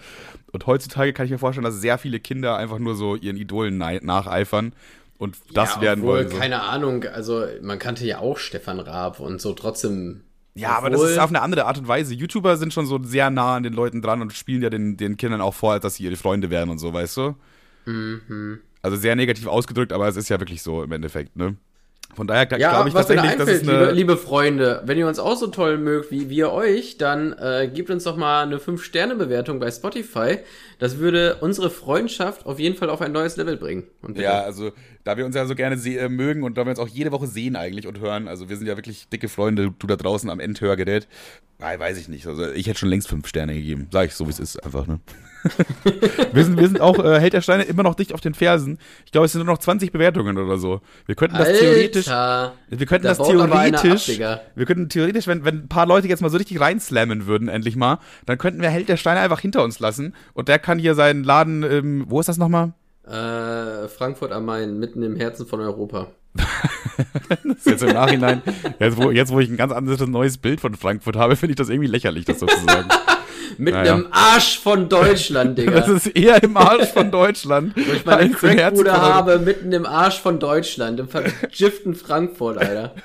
Und heutzutage kann ich mir vorstellen, dass sehr viele Kinder einfach nur so ihren Idolen nacheifern und das ja, werden obwohl, wollen. So. Keine Ahnung, also man kannte ja auch Stefan Raab und so trotzdem. Ja, aber das obwohl- ist auf eine andere Art und Weise. YouTuber sind schon so sehr nah an den Leuten dran und spielen ja den, den Kindern auch vor, als dass sie ihre Freunde wären und so, weißt du? Mhm. Also sehr negativ ausgedrückt, aber es ist ja wirklich so im Endeffekt, ne? Von daher Ja, glaube ich was tatsächlich, dass einfällt, es eine. liebe, liebe Freunde, wenn ihr uns auch so toll mögt wie wir euch, dann äh, gebt uns doch mal eine 5-Sterne-Bewertung bei Spotify. Das würde unsere Freundschaft auf jeden Fall auf ein neues Level bringen. Ja, also da wir uns ja so gerne äh, mögen und da wir uns auch jede Woche sehen eigentlich und hören, also wir sind ja wirklich dicke Freunde, du da draußen am Endhörgerät. Ah, weiß ich nicht. Also ich hätte schon längst fünf Sterne gegeben. Sag ich so, wie es ist, einfach, ne? wir, sind, wir sind auch, äh, Held der Steine, immer noch dicht auf den Fersen. Ich glaube, es sind nur noch 20 Bewertungen oder so. Wir könnten das theoretisch. Alter, Wir könnten da das theoretisch. ab, wir könnten theoretisch, wenn, wenn ein paar Leute jetzt mal so richtig reinslammen würden, endlich mal, dann könnten wir Held der Steine einfach hinter uns lassen und der kann hier seinen Laden, ähm, wo ist das nochmal? Äh, Frankfurt am Main, mitten im Herzen von Europa. Das ist jetzt im Nachhinein, jetzt wo, jetzt wo ich ein ganz anderes neues Bild von Frankfurt habe, finde ich das irgendwie lächerlich, das sozusagen. Mitten Naja. im Arsch von Deutschland, Digga. Das ist eher im Arsch von Deutschland. Wo ich meine Crackbude habe, mitten im Arsch von Deutschland, im vergifften Frankfurt, Alter.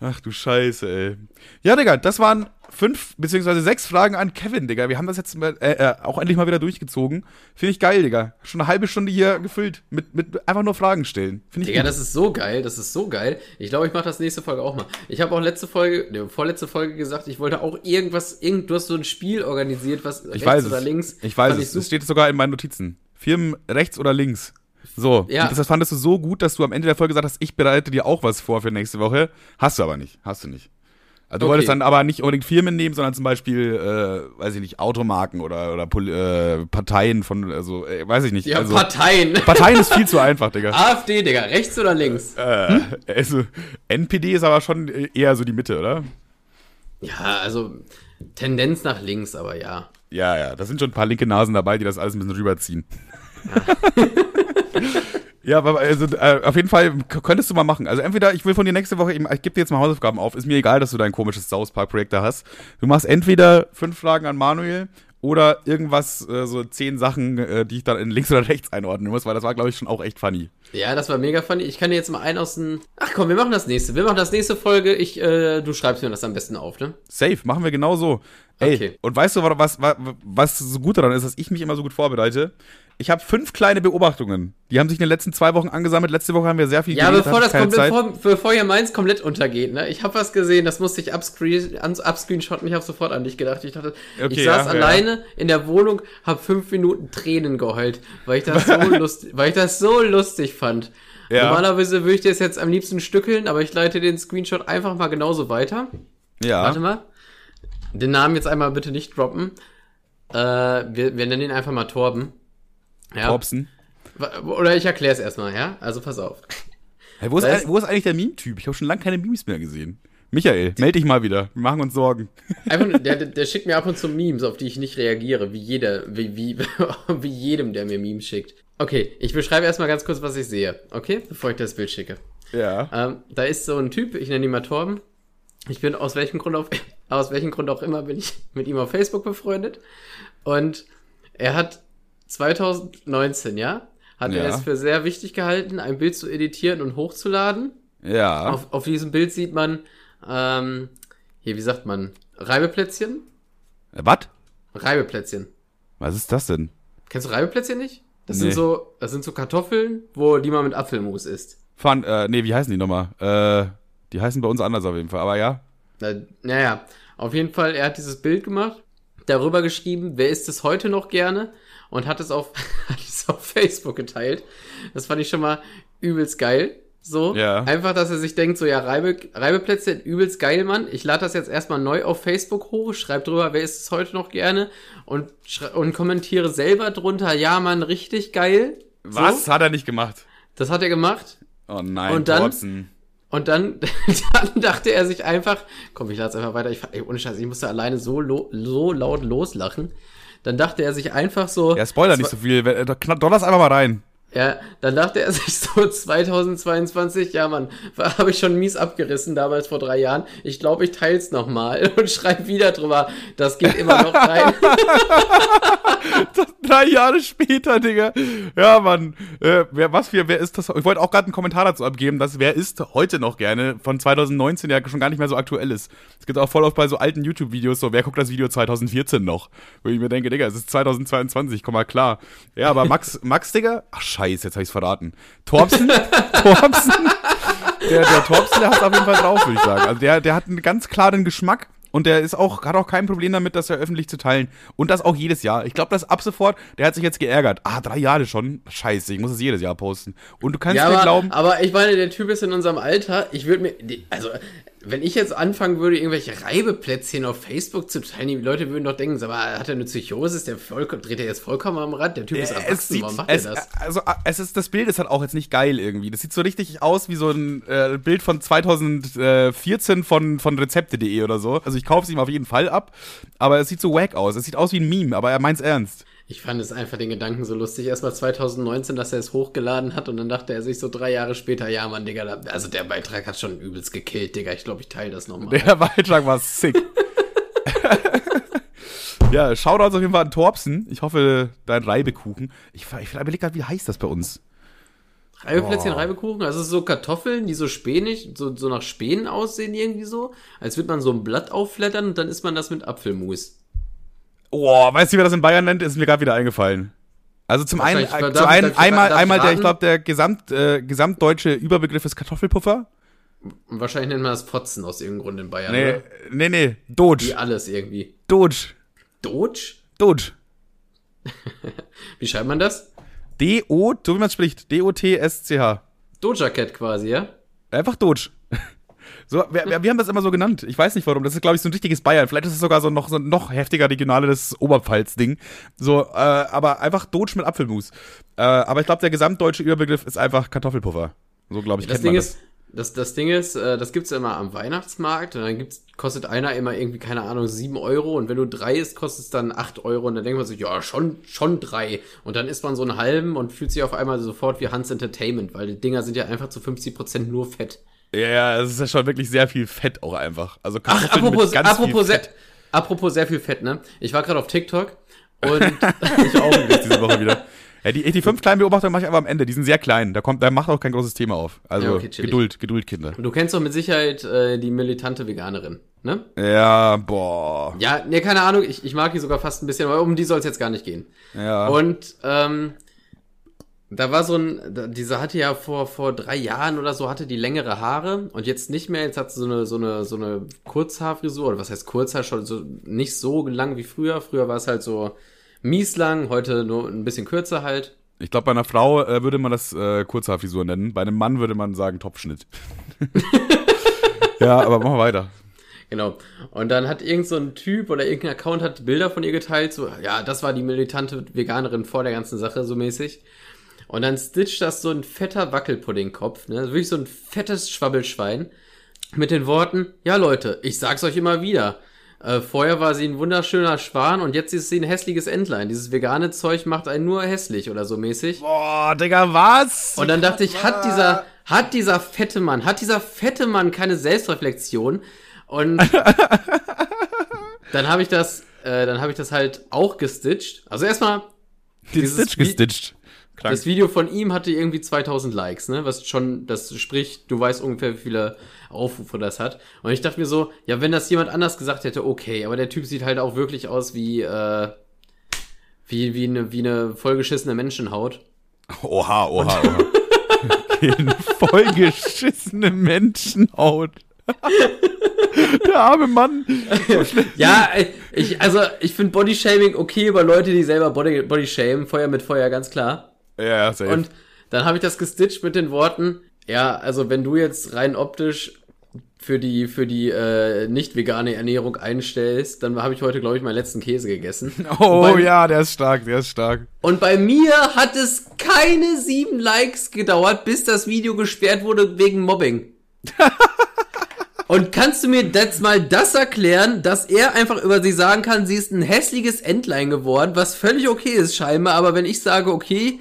Ach du Scheiße, ey. Ja, Digga, das waren fünf beziehungsweise sechs Fragen an Kevin, Digga. Wir haben das jetzt mal, äh, äh, auch endlich mal wieder durchgezogen. Finde ich geil, Digga. Schon eine halbe Stunde hier gefüllt mit, mit einfach nur Fragen stellen. Finde ich Digga, gut. das ist so geil, das ist so geil. Ich glaube, ich mache das nächste Folge auch mal. Ich habe auch letzte Folge, ne, vorletzte Folge gesagt, ich wollte auch irgendwas, irgend, du hast so ein Spiel organisiert, was ich rechts weiß oder es. links. Ich weiß es. Es steht sogar in meinen Notizen. Firmen rechts oder links. So, Ja. das fandest du so gut, dass du am Ende der Folge gesagt hast, ich bereite dir auch was vor für nächste Woche. Hast du aber nicht. Hast du nicht. Also du Okay. wolltest dann aber nicht unbedingt Firmen nehmen, sondern zum Beispiel, äh, weiß ich nicht, Automarken oder, oder äh, Parteien von, also, äh, weiß ich nicht. Ja, also, Parteien. Parteien ist viel zu einfach, Digga. AfD, Digga, rechts oder links? Äh, also, NPD ist aber schon eher so die Mitte, oder? Ja, also Tendenz nach links, aber ja. Ja, ja, da sind schon ein paar linke Nasen dabei, die das alles ein bisschen rüberziehen. Ja, aber also, äh, auf jeden Fall könntest du mal machen. Also entweder, ich will von dir nächste Woche, eben, ich gebe dir jetzt mal Hausaufgaben auf, ist mir egal, dass du dein komisches South Park-Projekt da hast. Du machst entweder fünf Fragen an Manuel oder irgendwas, äh, so zehn Sachen, äh, die ich dann in links oder rechts einordnen muss, weil das war, glaube ich, schon auch echt funny. Ja, das war mega funny. Ich kann dir jetzt mal einen aus dem. Ach komm, wir machen das nächste. Wir machen das nächste Folge. Ich, äh, du schreibst mir das am besten auf, ne? Safe, machen wir genau so. Ey, Okay. und weißt du, was, was, was so gut daran ist, dass ich mich immer so gut vorbereite? Ich habe fünf kleine Beobachtungen. Die haben sich in den letzten zwei Wochen angesammelt. Letzte Woche haben wir sehr viel Ja, geredet, bevor das komplett, bevor, bevor hier meins komplett untergeht, ne? Ich habe was gesehen, das musste ich upscreen. Ich habe sofort an dich gedacht. Ich dachte, Okay, ich saß ja, ja. alleine in der Wohnung, habe fünf Minuten Tränen geheult, weil ich das so lustig, weil ich das so lustig fand. Ja. Normalerweise würde ich das jetzt am liebsten stückeln, aber ich leite den Screenshot einfach mal genauso weiter. Ja. Warte mal. Den Namen jetzt einmal bitte nicht droppen. Äh, wir, wir nennen ihn einfach mal Torben. Ja. Wa- Oder ich erkläre es erstmal, ja? Also pass auf. Hey, wo, ist, ein- wo ist eigentlich der Meme-Typ? Ich habe schon lange keine Memes mehr gesehen. Michael, melde dich mal wieder. Wir machen uns Sorgen. Einfach, der- der schickt mir ab und zu Memes, auf die ich nicht reagiere, wie jeder, wie, wie, wie jedem, der mir Memes schickt. Okay, ich beschreibe erstmal ganz kurz, was ich sehe, okay? Bevor ich das Bild schicke. Ja. Ähm, da ist so ein Typ, ich nenne ihn mal Torben. Ich bin aus welchem Grund auf, aus welchem Grund auch immer bin ich mit ihm auf Facebook befreundet. Und er hat 2019, ja, hat er Ja. es für sehr wichtig gehalten, ein Bild zu editieren und hochzuladen. Ja. Auf, auf diesem Bild sieht man, ähm, hier, wie sagt man, Reibeplätzchen? Äh, Was? Reibeplätzchen. Was ist das denn? Kennst du Reibeplätzchen nicht? Das Nee. sind so, das sind so Kartoffeln, wo die man mit Apfelmus isst. Fun, äh, nee, wie heißen die nochmal? Äh, die heißen bei uns anders auf jeden Fall, aber ja. Na, Naja, auf jeden Fall, er hat dieses Bild gemacht, darüber geschrieben, wer isst es heute noch gerne und hat es auf, hat es auf Facebook geteilt. Das fand ich schon mal übelst geil. So, Ja. einfach, dass er sich denkt, so, ja, Reibe, Reibeplätze, übelst geil, Mann. Ich lade das jetzt erstmal neu auf Facebook hoch, schreib drüber, wer isst es heute noch gerne und, und kommentiere selber drunter, ja, Mann, richtig geil. Was So, hat er nicht gemacht? das hat er gemacht. Oh nein, Und dann-. Und dann, dann dachte er sich einfach, komm, ich lade es einfach weiter. Ich, ey, ohne Scheiß, ich musste alleine so, lo, so laut loslachen. Dann dachte er sich einfach so, Ja, Spoiler nicht so viel. Äh, knapp- Donner's einfach mal rein. Ja, dann dachte er sich so 2022, ja Mann, habe ich schon mies abgerissen damals vor drei Jahren. Ich glaube, ich teil's noch mal und schreib wieder drüber. Das geht immer noch rein. Drei Jahre später, Digga. Ja, Mann. Äh, wer, was für, wer ist das? Ich wollte auch gerade einen Kommentar dazu abgeben, dass wer ist heute noch gerne von 2019 ja schon gar nicht mehr so aktuell ist. Es gibt auch voll oft bei so alten YouTube-Videos so, wer guckt das Video 2014 noch? Wo ich mir denke, Digga, es ist 2022, komm mal klar. Ja, aber Max, Max, Digga, ach scheiße. Scheiß, jetzt habe ich es verraten. Torpsen, Torpsen, der, der Torpsen, der hat auf jeden Fall drauf, würde ich sagen. Also der, der hat einen ganz klaren Geschmack. Und der ist auch, hat auch kein Problem damit, das ja öffentlich zu teilen. Und das auch jedes Jahr. Ich glaube, das ab sofort, der hat sich jetzt geärgert. Ah, drei Jahre schon. Scheiße, ich muss es jedes Jahr posten. Und du kannst Ja, mir aber, glauben. aber ich meine, der Typ ist in unserem Alter. Ich würde mir, also, wenn ich jetzt anfangen würde, irgendwelche Reibeplätzchen auf Facebook zu teilen, die Leute würden doch denken, sag mal, hat er eine Psychose? Ist der voll, dreht er jetzt vollkommen am Rad? Der Typ ist Äh, es erwachsen, sieht, warum macht er das? also äh, es ist das Bild ist halt auch jetzt nicht geil irgendwie. Das sieht so richtig aus wie so ein äh, Bild von 2014 von von Rezepte.de oder so. Also ich kaufe es ihm auf jeden Fall ab, aber es sieht so wack aus. Es sieht aus wie ein Meme, aber er meint's ernst. Ich fand es einfach den Gedanken so lustig. Erstmal 2019, dass er es hochgeladen hat und dann dachte er sich so drei Jahre später, ja Mann, Digga, also der Beitrag hat schon übelst gekillt, Digga. Ich glaube, ich teile das nochmal. Der Beitrag war sick. ja, Shoutouts auf jeden Fall an Torpsen. Ich hoffe, dein Reibekuchen. Ich, ich überlege gerade, wie heißt das bei uns? Reibeplätzchen, Oh. Reibekuchen, also so Kartoffeln, die so spänig, so, so nach Spänen aussehen irgendwie so, als würde man so ein Blatt aufflattern und dann isst man das mit Apfelmus. Oh, weißt du, wie man das in Bayern nennt? Ist mir gerade wieder eingefallen. Also zum einen, äh, ich- einen darf ich- einmal, einmal der, ich glaube, der gesamt, äh, gesamtdeutsche Überbegriff ist Kartoffelpuffer. Wahrscheinlich nennt man das Fotzen aus irgendeinem Grund in Bayern, Nee, oder? nee, nee, Wie Doge, alles irgendwie. Doge, Doge? Doge. Wie schreibt man das? D-O, so wie man spricht, D-O-T-S-C-H. Doja Cat quasi, ja? Einfach Doge. So, wir, wir, wir haben das immer so genannt. Ich weiß nicht warum. Das ist, glaube ich, so ein richtiges Bayern. Vielleicht ist es sogar so noch, so ein noch heftiger regionales Oberpfalz-Ding. So, äh, aber einfach Doge mit Apfelmus. Äh, aber ich glaube, der gesamtdeutsche Überbegriff ist einfach Kartoffelpuffer. So, glaube ich, Das kennt Ding man ist, das, das Ding ist, äh, das gibt's ja immer am Weihnachtsmarkt und dann gibt's, kostet einer immer irgendwie, keine Ahnung, sieben Euro und wenn du drei isst, kostet es dann acht Euro und dann denkt man so, ja, schon, schon drei. Und dann isst man so einen halben und fühlt sich auf einmal sofort wie Hans Entertainment, weil die Dinger sind ja einfach zu 50% nur Fett. Ja, ja, es ist ja schon wirklich sehr viel Fett auch einfach. Also Ach, Kartoffeln apropos, mit ganz apropos, viel sehr, Fett. apropos sehr viel Fett, ne? Ich war gerade auf TikTok und Ich auch übrigens diese Woche wieder. Ja, die, die fünf kleinen Beobachtungen mache ich aber am Ende. Die sind sehr klein. Da kommt, da macht auch kein großes Thema auf. Also Ja, okay. Geduld, Geduld, Kinder. du kennst doch mit Sicherheit äh, die militante Veganerin, ne? Ja, boah. Ja, ne, keine Ahnung, ich, ich mag die sogar fast ein bisschen, aber um die soll es jetzt gar nicht gehen. Ja. Und ähm, da war so ein, diese hatte ja vor, vor drei Jahren oder so, hatte die längere Haare und jetzt nicht mehr, jetzt hat sie so eine, so eine, so eine Kurzhaarfrisur, oder was heißt Kurzhaar, schon so nicht so lang wie früher. Früher war es halt so mieslang, heute nur ein bisschen kürzer halt. Ich glaube, bei einer Frau äh, würde man das äh, Kurzhaarfrisur nennen. Bei einem Mann würde man sagen Topfschnitt. ja, aber machen wir weiter. Genau. Und dann hat irgend so ein Typ oder irgendein Account hat Bilder von ihr geteilt, so, ja, das war die militante Veganerin vor der ganzen Sache, so mäßig. Und dann stitcht das so ein fetter Wackelpuddingkopf, ne? Wirklich so ein fettes Schwabbelschwein. Mit den Worten, ja Leute, ich sag's euch immer wieder. Äh, vorher war sie ein wunderschöner Schwan und jetzt ist sie ein hässliches Entlein. Dieses vegane Zeug macht einen nur hässlich oder so mäßig. Boah, Digga, was? Und dann dachte ich, hat dieser, hat dieser fette Mann, hat dieser fette Mann keine Selbstreflexion? Und dann habe ich das, äh, dann habe ich das halt auch gestitcht. Also erstmal, Den Stitch gestitcht. Krank. das Video von ihm hatte irgendwie 2000 Likes, ne? Was schon, das spricht, du weißt ungefähr, wie viele Aufrufe das hat. Und ich dachte mir so, ja, wenn das jemand anders gesagt hätte, okay, aber der Typ sieht halt auch wirklich aus wie, äh, wie, wie eine, wie eine vollgeschissene Menschenhaut. Oha, oha, oha. Eine vollgeschissene Menschenhaut. Der arme Mann. Ja, ich, also ich finde Bodyshaming okay über Leute, die selber Body, Body shamen, Feuer mit Feuer, ganz klar. Ja, safe. Und dann habe ich das gestitcht mit den Worten, ja, also wenn du jetzt rein optisch für die für die äh, nicht vegane Ernährung einstellst, dann habe ich heute glaube ich meinen letzten Käse gegessen. oh bei, ja, der ist stark, der ist stark. Und bei mir hat es keine sieben Likes gedauert, bis das Video gesperrt wurde wegen Mobbing. Und kannst du mir jetzt mal das erklären, dass er einfach über sie sagen kann, sie ist ein hässliches Entlein geworden, was völlig okay ist scheinbar, aber wenn ich sage, okay,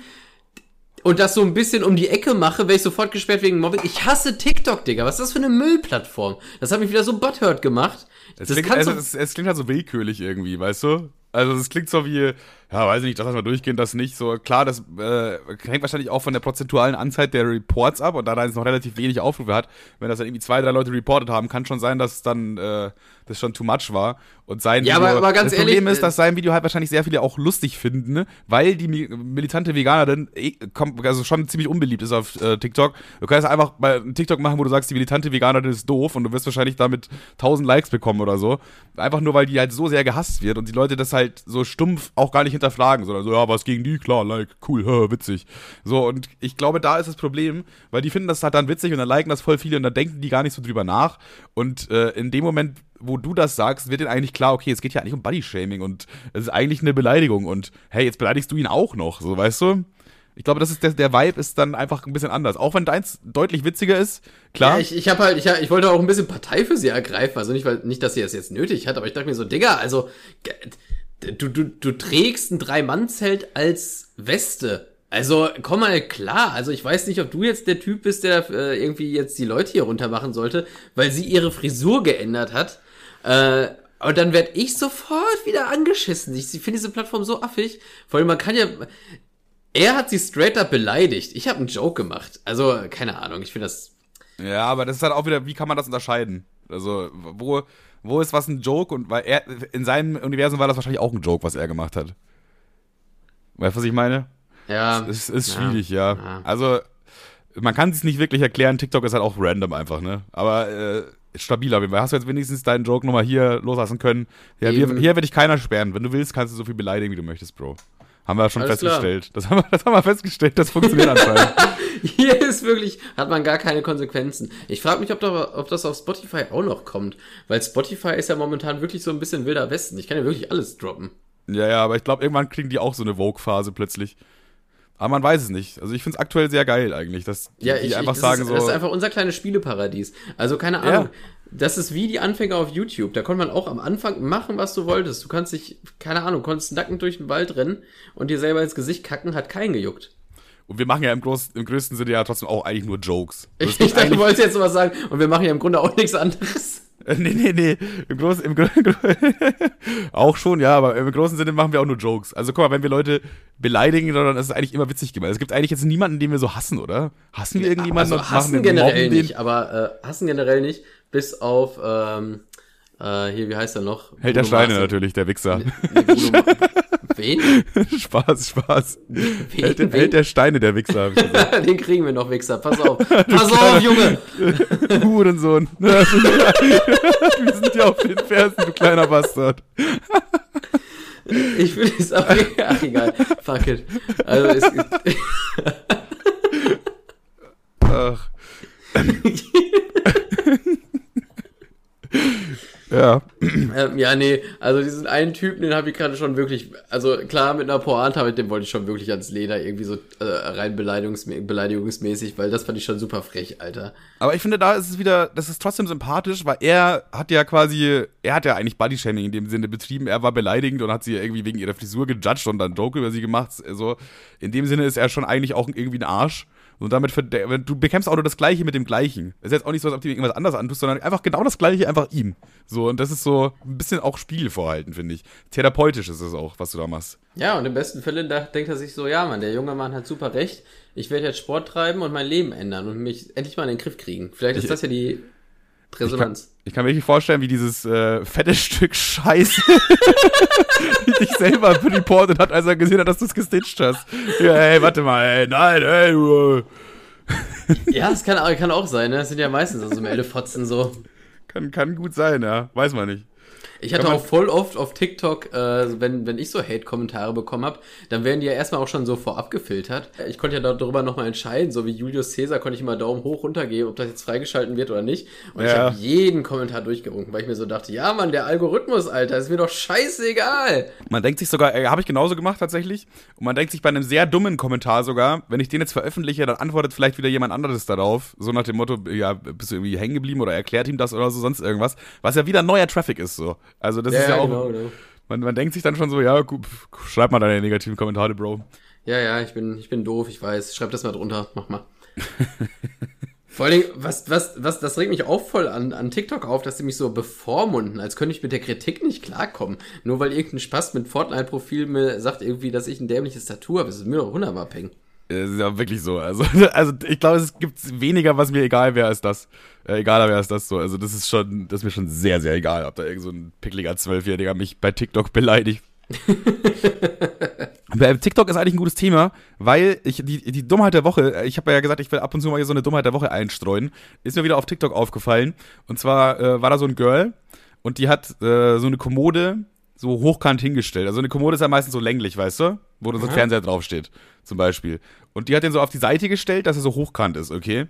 und das so ein bisschen um die Ecke mache, werde ich sofort gesperrt wegen Mobbing. Ich hasse TikTok, Digga. Was ist das für eine Müllplattform? Das hat mich wieder so butthurt gemacht. Es, klingt, es, es, es klingt halt so willkürlich irgendwie, weißt du? Also es klingt so wie, ja, weiß ich nicht, das lassen wir durchgehen, das nicht. So klar, das äh, hängt wahrscheinlich auch von der prozentualen Anzahl der Reports ab und da da jetzt noch relativ wenig Aufrufe hat, wenn das dann irgendwie zwei, drei Leute reportet haben, kann schon sein, dass dann äh, das schon too much war. Und sein ja, Video, aber, aber ganz das ehrlich, Problem ist, äh, dass sein Video halt wahrscheinlich sehr viele auch lustig finden, ne? weil die mi- militante Veganerin eh, also schon ziemlich unbeliebt ist auf äh, TikTok. Du kannst einfach mal einen TikTok machen, wo du sagst, die militante Veganerin ist doof und du wirst wahrscheinlich damit 1000 Likes bekommen oder so. Einfach nur, weil die halt so sehr gehasst wird und die Leute das halt so stumpf auch gar nicht hinterfragen, sondern so, ja, was gegen die? Klar, like, cool, hä, witzig. So, und ich glaube, da ist das Problem, weil die finden das halt dann witzig und dann liken das voll viele und dann denken die gar nicht so drüber nach. Und äh, in dem Moment, wo du das sagst, wird denen eigentlich klar, okay, es geht ja eigentlich um Bodyshaming und es ist eigentlich eine Beleidigung und hey, jetzt beleidigst du ihn auch noch, so, weißt du? Ich glaube, das ist der, der Vibe ist dann einfach ein bisschen anders. Auch wenn deins deutlich witziger ist, klar. Ja, ich, ich habe halt, ich, ich wollte auch ein bisschen Partei für sie ergreifen. Also nicht, weil, nicht, dass sie das jetzt nötig hat, aber ich dachte mir so, Digga, also du, du, du trägst ein Drei-Mann-Zelt als Weste. Also komm mal klar. Also ich weiß nicht, ob du jetzt der Typ bist, der äh, irgendwie jetzt die Leute hier runter machen sollte, weil sie ihre Frisur geändert hat. Äh, und dann werd ich sofort wieder angeschissen. Ich finde diese Plattform so affig. Vor allem, man kann ja. Er hat sie straight up beleidigt. Ich habe einen Joke gemacht. Also, keine Ahnung, ich finde das Ja, aber das ist halt auch wieder, wie kann man das unterscheiden? Also, wo, wo ist was ein Joke und weil er, in seinem Universum war das wahrscheinlich auch ein Joke, was er gemacht hat. Weißt du, was ich meine? Ja. Es ist ja, schwierig, ja. ja. Also, man kann es nicht wirklich erklären. TikTok ist halt auch random einfach, ne? Aber äh, stabil auf jeden Fall. Hast du jetzt wenigstens deinen Joke nochmal hier loslassen können? Ja, Eben. hier werde ich keiner sperren. Wenn du willst, kannst du so viel beleidigen, wie du möchtest, Bro. Haben wir schon Alles klar. festgestellt. Das haben, wir, das haben wir festgestellt. Das funktioniert anscheinend. Hier ist wirklich, hat man gar keine Konsequenzen. Ich frage mich, ob, da, ob das auf Spotify auch noch kommt. Weil Spotify ist ja momentan wirklich so ein bisschen wilder Westen. Ich kann ja wirklich alles droppen. Ja, ja, aber ich glaube, irgendwann kriegen die auch so eine Vogue-Phase plötzlich. Aber man weiß es nicht. Also ich finde es aktuell sehr geil eigentlich, dass die, Ja, die ich, einfach ich, sagen ist, so. Das ist einfach unser kleines Spieleparadies. Also keine Ja. Das ist wie die Anfänger auf YouTube. Da konnte man auch am Anfang machen, was du wolltest. Du kannst dich, keine Ahnung, konntest nackend durch den Wald rennen und dir selber ins Gesicht kacken, hat keinen gejuckt. und wir machen ja im, Groß, im größten Sinne ja trotzdem auch eigentlich nur Jokes. Ich, ich dachte, du wolltest jetzt sowas sagen und wir machen ja im Grunde auch nichts anderes. Nee, nee, nee. Im Großen, im Gro auch schon, ja, aber im großen Sinne machen wir auch nur Jokes. Also guck mal, wenn wir Leute beleidigen, dann ist es eigentlich immer witzig gemeint. Es gibt eigentlich jetzt niemanden, den wir so hassen, oder? Hassen wir irgendjemanden Also hassen generell mobben den? nicht, aber äh, hassen generell nicht, bis auf ähm, äh, hier, wie heißt er noch? Held der Steine natürlich, der Wichser. Nee, Bruno Ma- Wen? Spaß, Spaß. Wen? Held, der- Wen? Held der Steine, der Wichser. Den kriegen wir noch, Wichser. Pass auf. Pass auf, Junge. Hurensohn. wir sind ja auf den Fersen, du kleiner Bastard. Ich will es auch. Ach, egal. Fuck it. Also, es, Ach. Ja. ähm, ja, nee. Also, diesen einen Typen, den habe ich gerade schon wirklich. Also, klar, mit einer Pointe, aber den wollte ich schon wirklich ans Leder. Irgendwie so äh, rein beleidigungsmä beleidigungsmäßig, weil das fand ich schon super frech, Alter. Aber ich finde, da ist es wieder, das ist trotzdem sympathisch, weil er hat ja quasi, er hat ja eigentlich Bodyshaming in dem Sinne betrieben. Er war beleidigend und hat sie irgendwie wegen ihrer Frisur gejudged und dann Joke über sie gemacht. Also, in dem Sinne ist er schon eigentlich auch irgendwie ein Arsch. Und damit, du bekämpfst auch nur das Gleiche mit dem Gleichen. Es ist jetzt auch nicht so, als ob du irgendwas anderes antust, sondern einfach genau das Gleiche, einfach ihm. So, und das ist so ein bisschen auch Spielvorhalten, finde ich. Therapeutisch ist es auch, was du da machst. Ja, und im besten da denkt er sich so, ja, Mann, der junge Mann hat super recht. Ich werde jetzt Sport treiben und mein Leben ändern und mich endlich mal in den Griff kriegen. Vielleicht ist das ja die Resonanz. Ich kann mir wirklich vorstellen, wie dieses äh, fette Stück Scheiße dich selber reportet hat, als er gesehen hat, dass du es gestitcht hast. Ja, ey, warte mal, ey, nein, ey, du. Ja, das kann, kann auch sein, ne? Das sind ja meistens so Meldefotzen so. Kann, kann gut sein, ja. Weiß man nicht. Ich hatte auch voll oft auf TikTok, äh, wenn, wenn ich so Hate-Kommentare bekommen habe, dann werden die ja erstmal auch schon so vorab gefiltert. Ich konnte ja darüber nochmal entscheiden, so wie Julius Caesar konnte ich immer Daumen hoch runter geben, ob das jetzt freigeschalten wird oder nicht. Und ich Ja. habe jeden Kommentar durchgewunken, weil ich mir so dachte, ja Mann, der Algorithmus, Alter, ist mir doch scheißegal. Man denkt sich sogar, äh, habe ich genauso gemacht tatsächlich. Und man denkt sich bei einem sehr dummen Kommentar sogar, wenn ich den jetzt veröffentliche, dann antwortet vielleicht wieder jemand anderes darauf. So nach dem Motto, ja, bist du irgendwie hängen geblieben oder erklärt ihm das oder so, sonst irgendwas. Was ja wieder neuer Traffic ist so. Also das ist ja auch. genau, genau. Man, man denkt sich dann schon so, ja, gut, schreib mal deine negativen Kommentare, Bro. Ja, ja, ich bin, ich bin doof, ich weiß. Schreib das mal drunter, mach mal. Vor allen Dingen, was, was, was, das regt mich auch voll an, an TikTok auf, dass sie mich so bevormunden, als könnte ich mit der Kritik nicht klarkommen. Nur weil irgendein Spaß mit Fortnite-Profil mir sagt irgendwie, dass ich ein dämliches Tattoo habe. Das ist mir doch wunderbar peng. Es ist ja wirklich so. Also, also ich glaube, es gibt weniger, was mir egal wäre als das. Äh, egaler wäre als das so. Also das ist schon, das ist mir schon sehr, sehr egal, ob da irgend so ein pickliger Zwölfjähriger mich bei TikTok beleidigt. TikTok ist eigentlich ein gutes Thema, weil ich die, die Dummheit der Woche, ich habe ja gesagt, ich will ab und zu mal hier so eine Dummheit der Woche einstreuen, ist mir wieder auf TikTok aufgefallen. Und zwar äh, war da so ein Girl und die hat äh, so eine Kommode so hochkant hingestellt. Also eine Kommode ist ja meistens so länglich, weißt du? Wo so ein Fernseher draufsteht, zum Beispiel. Und die hat den so auf die Seite gestellt, dass er so hochkant ist, okay?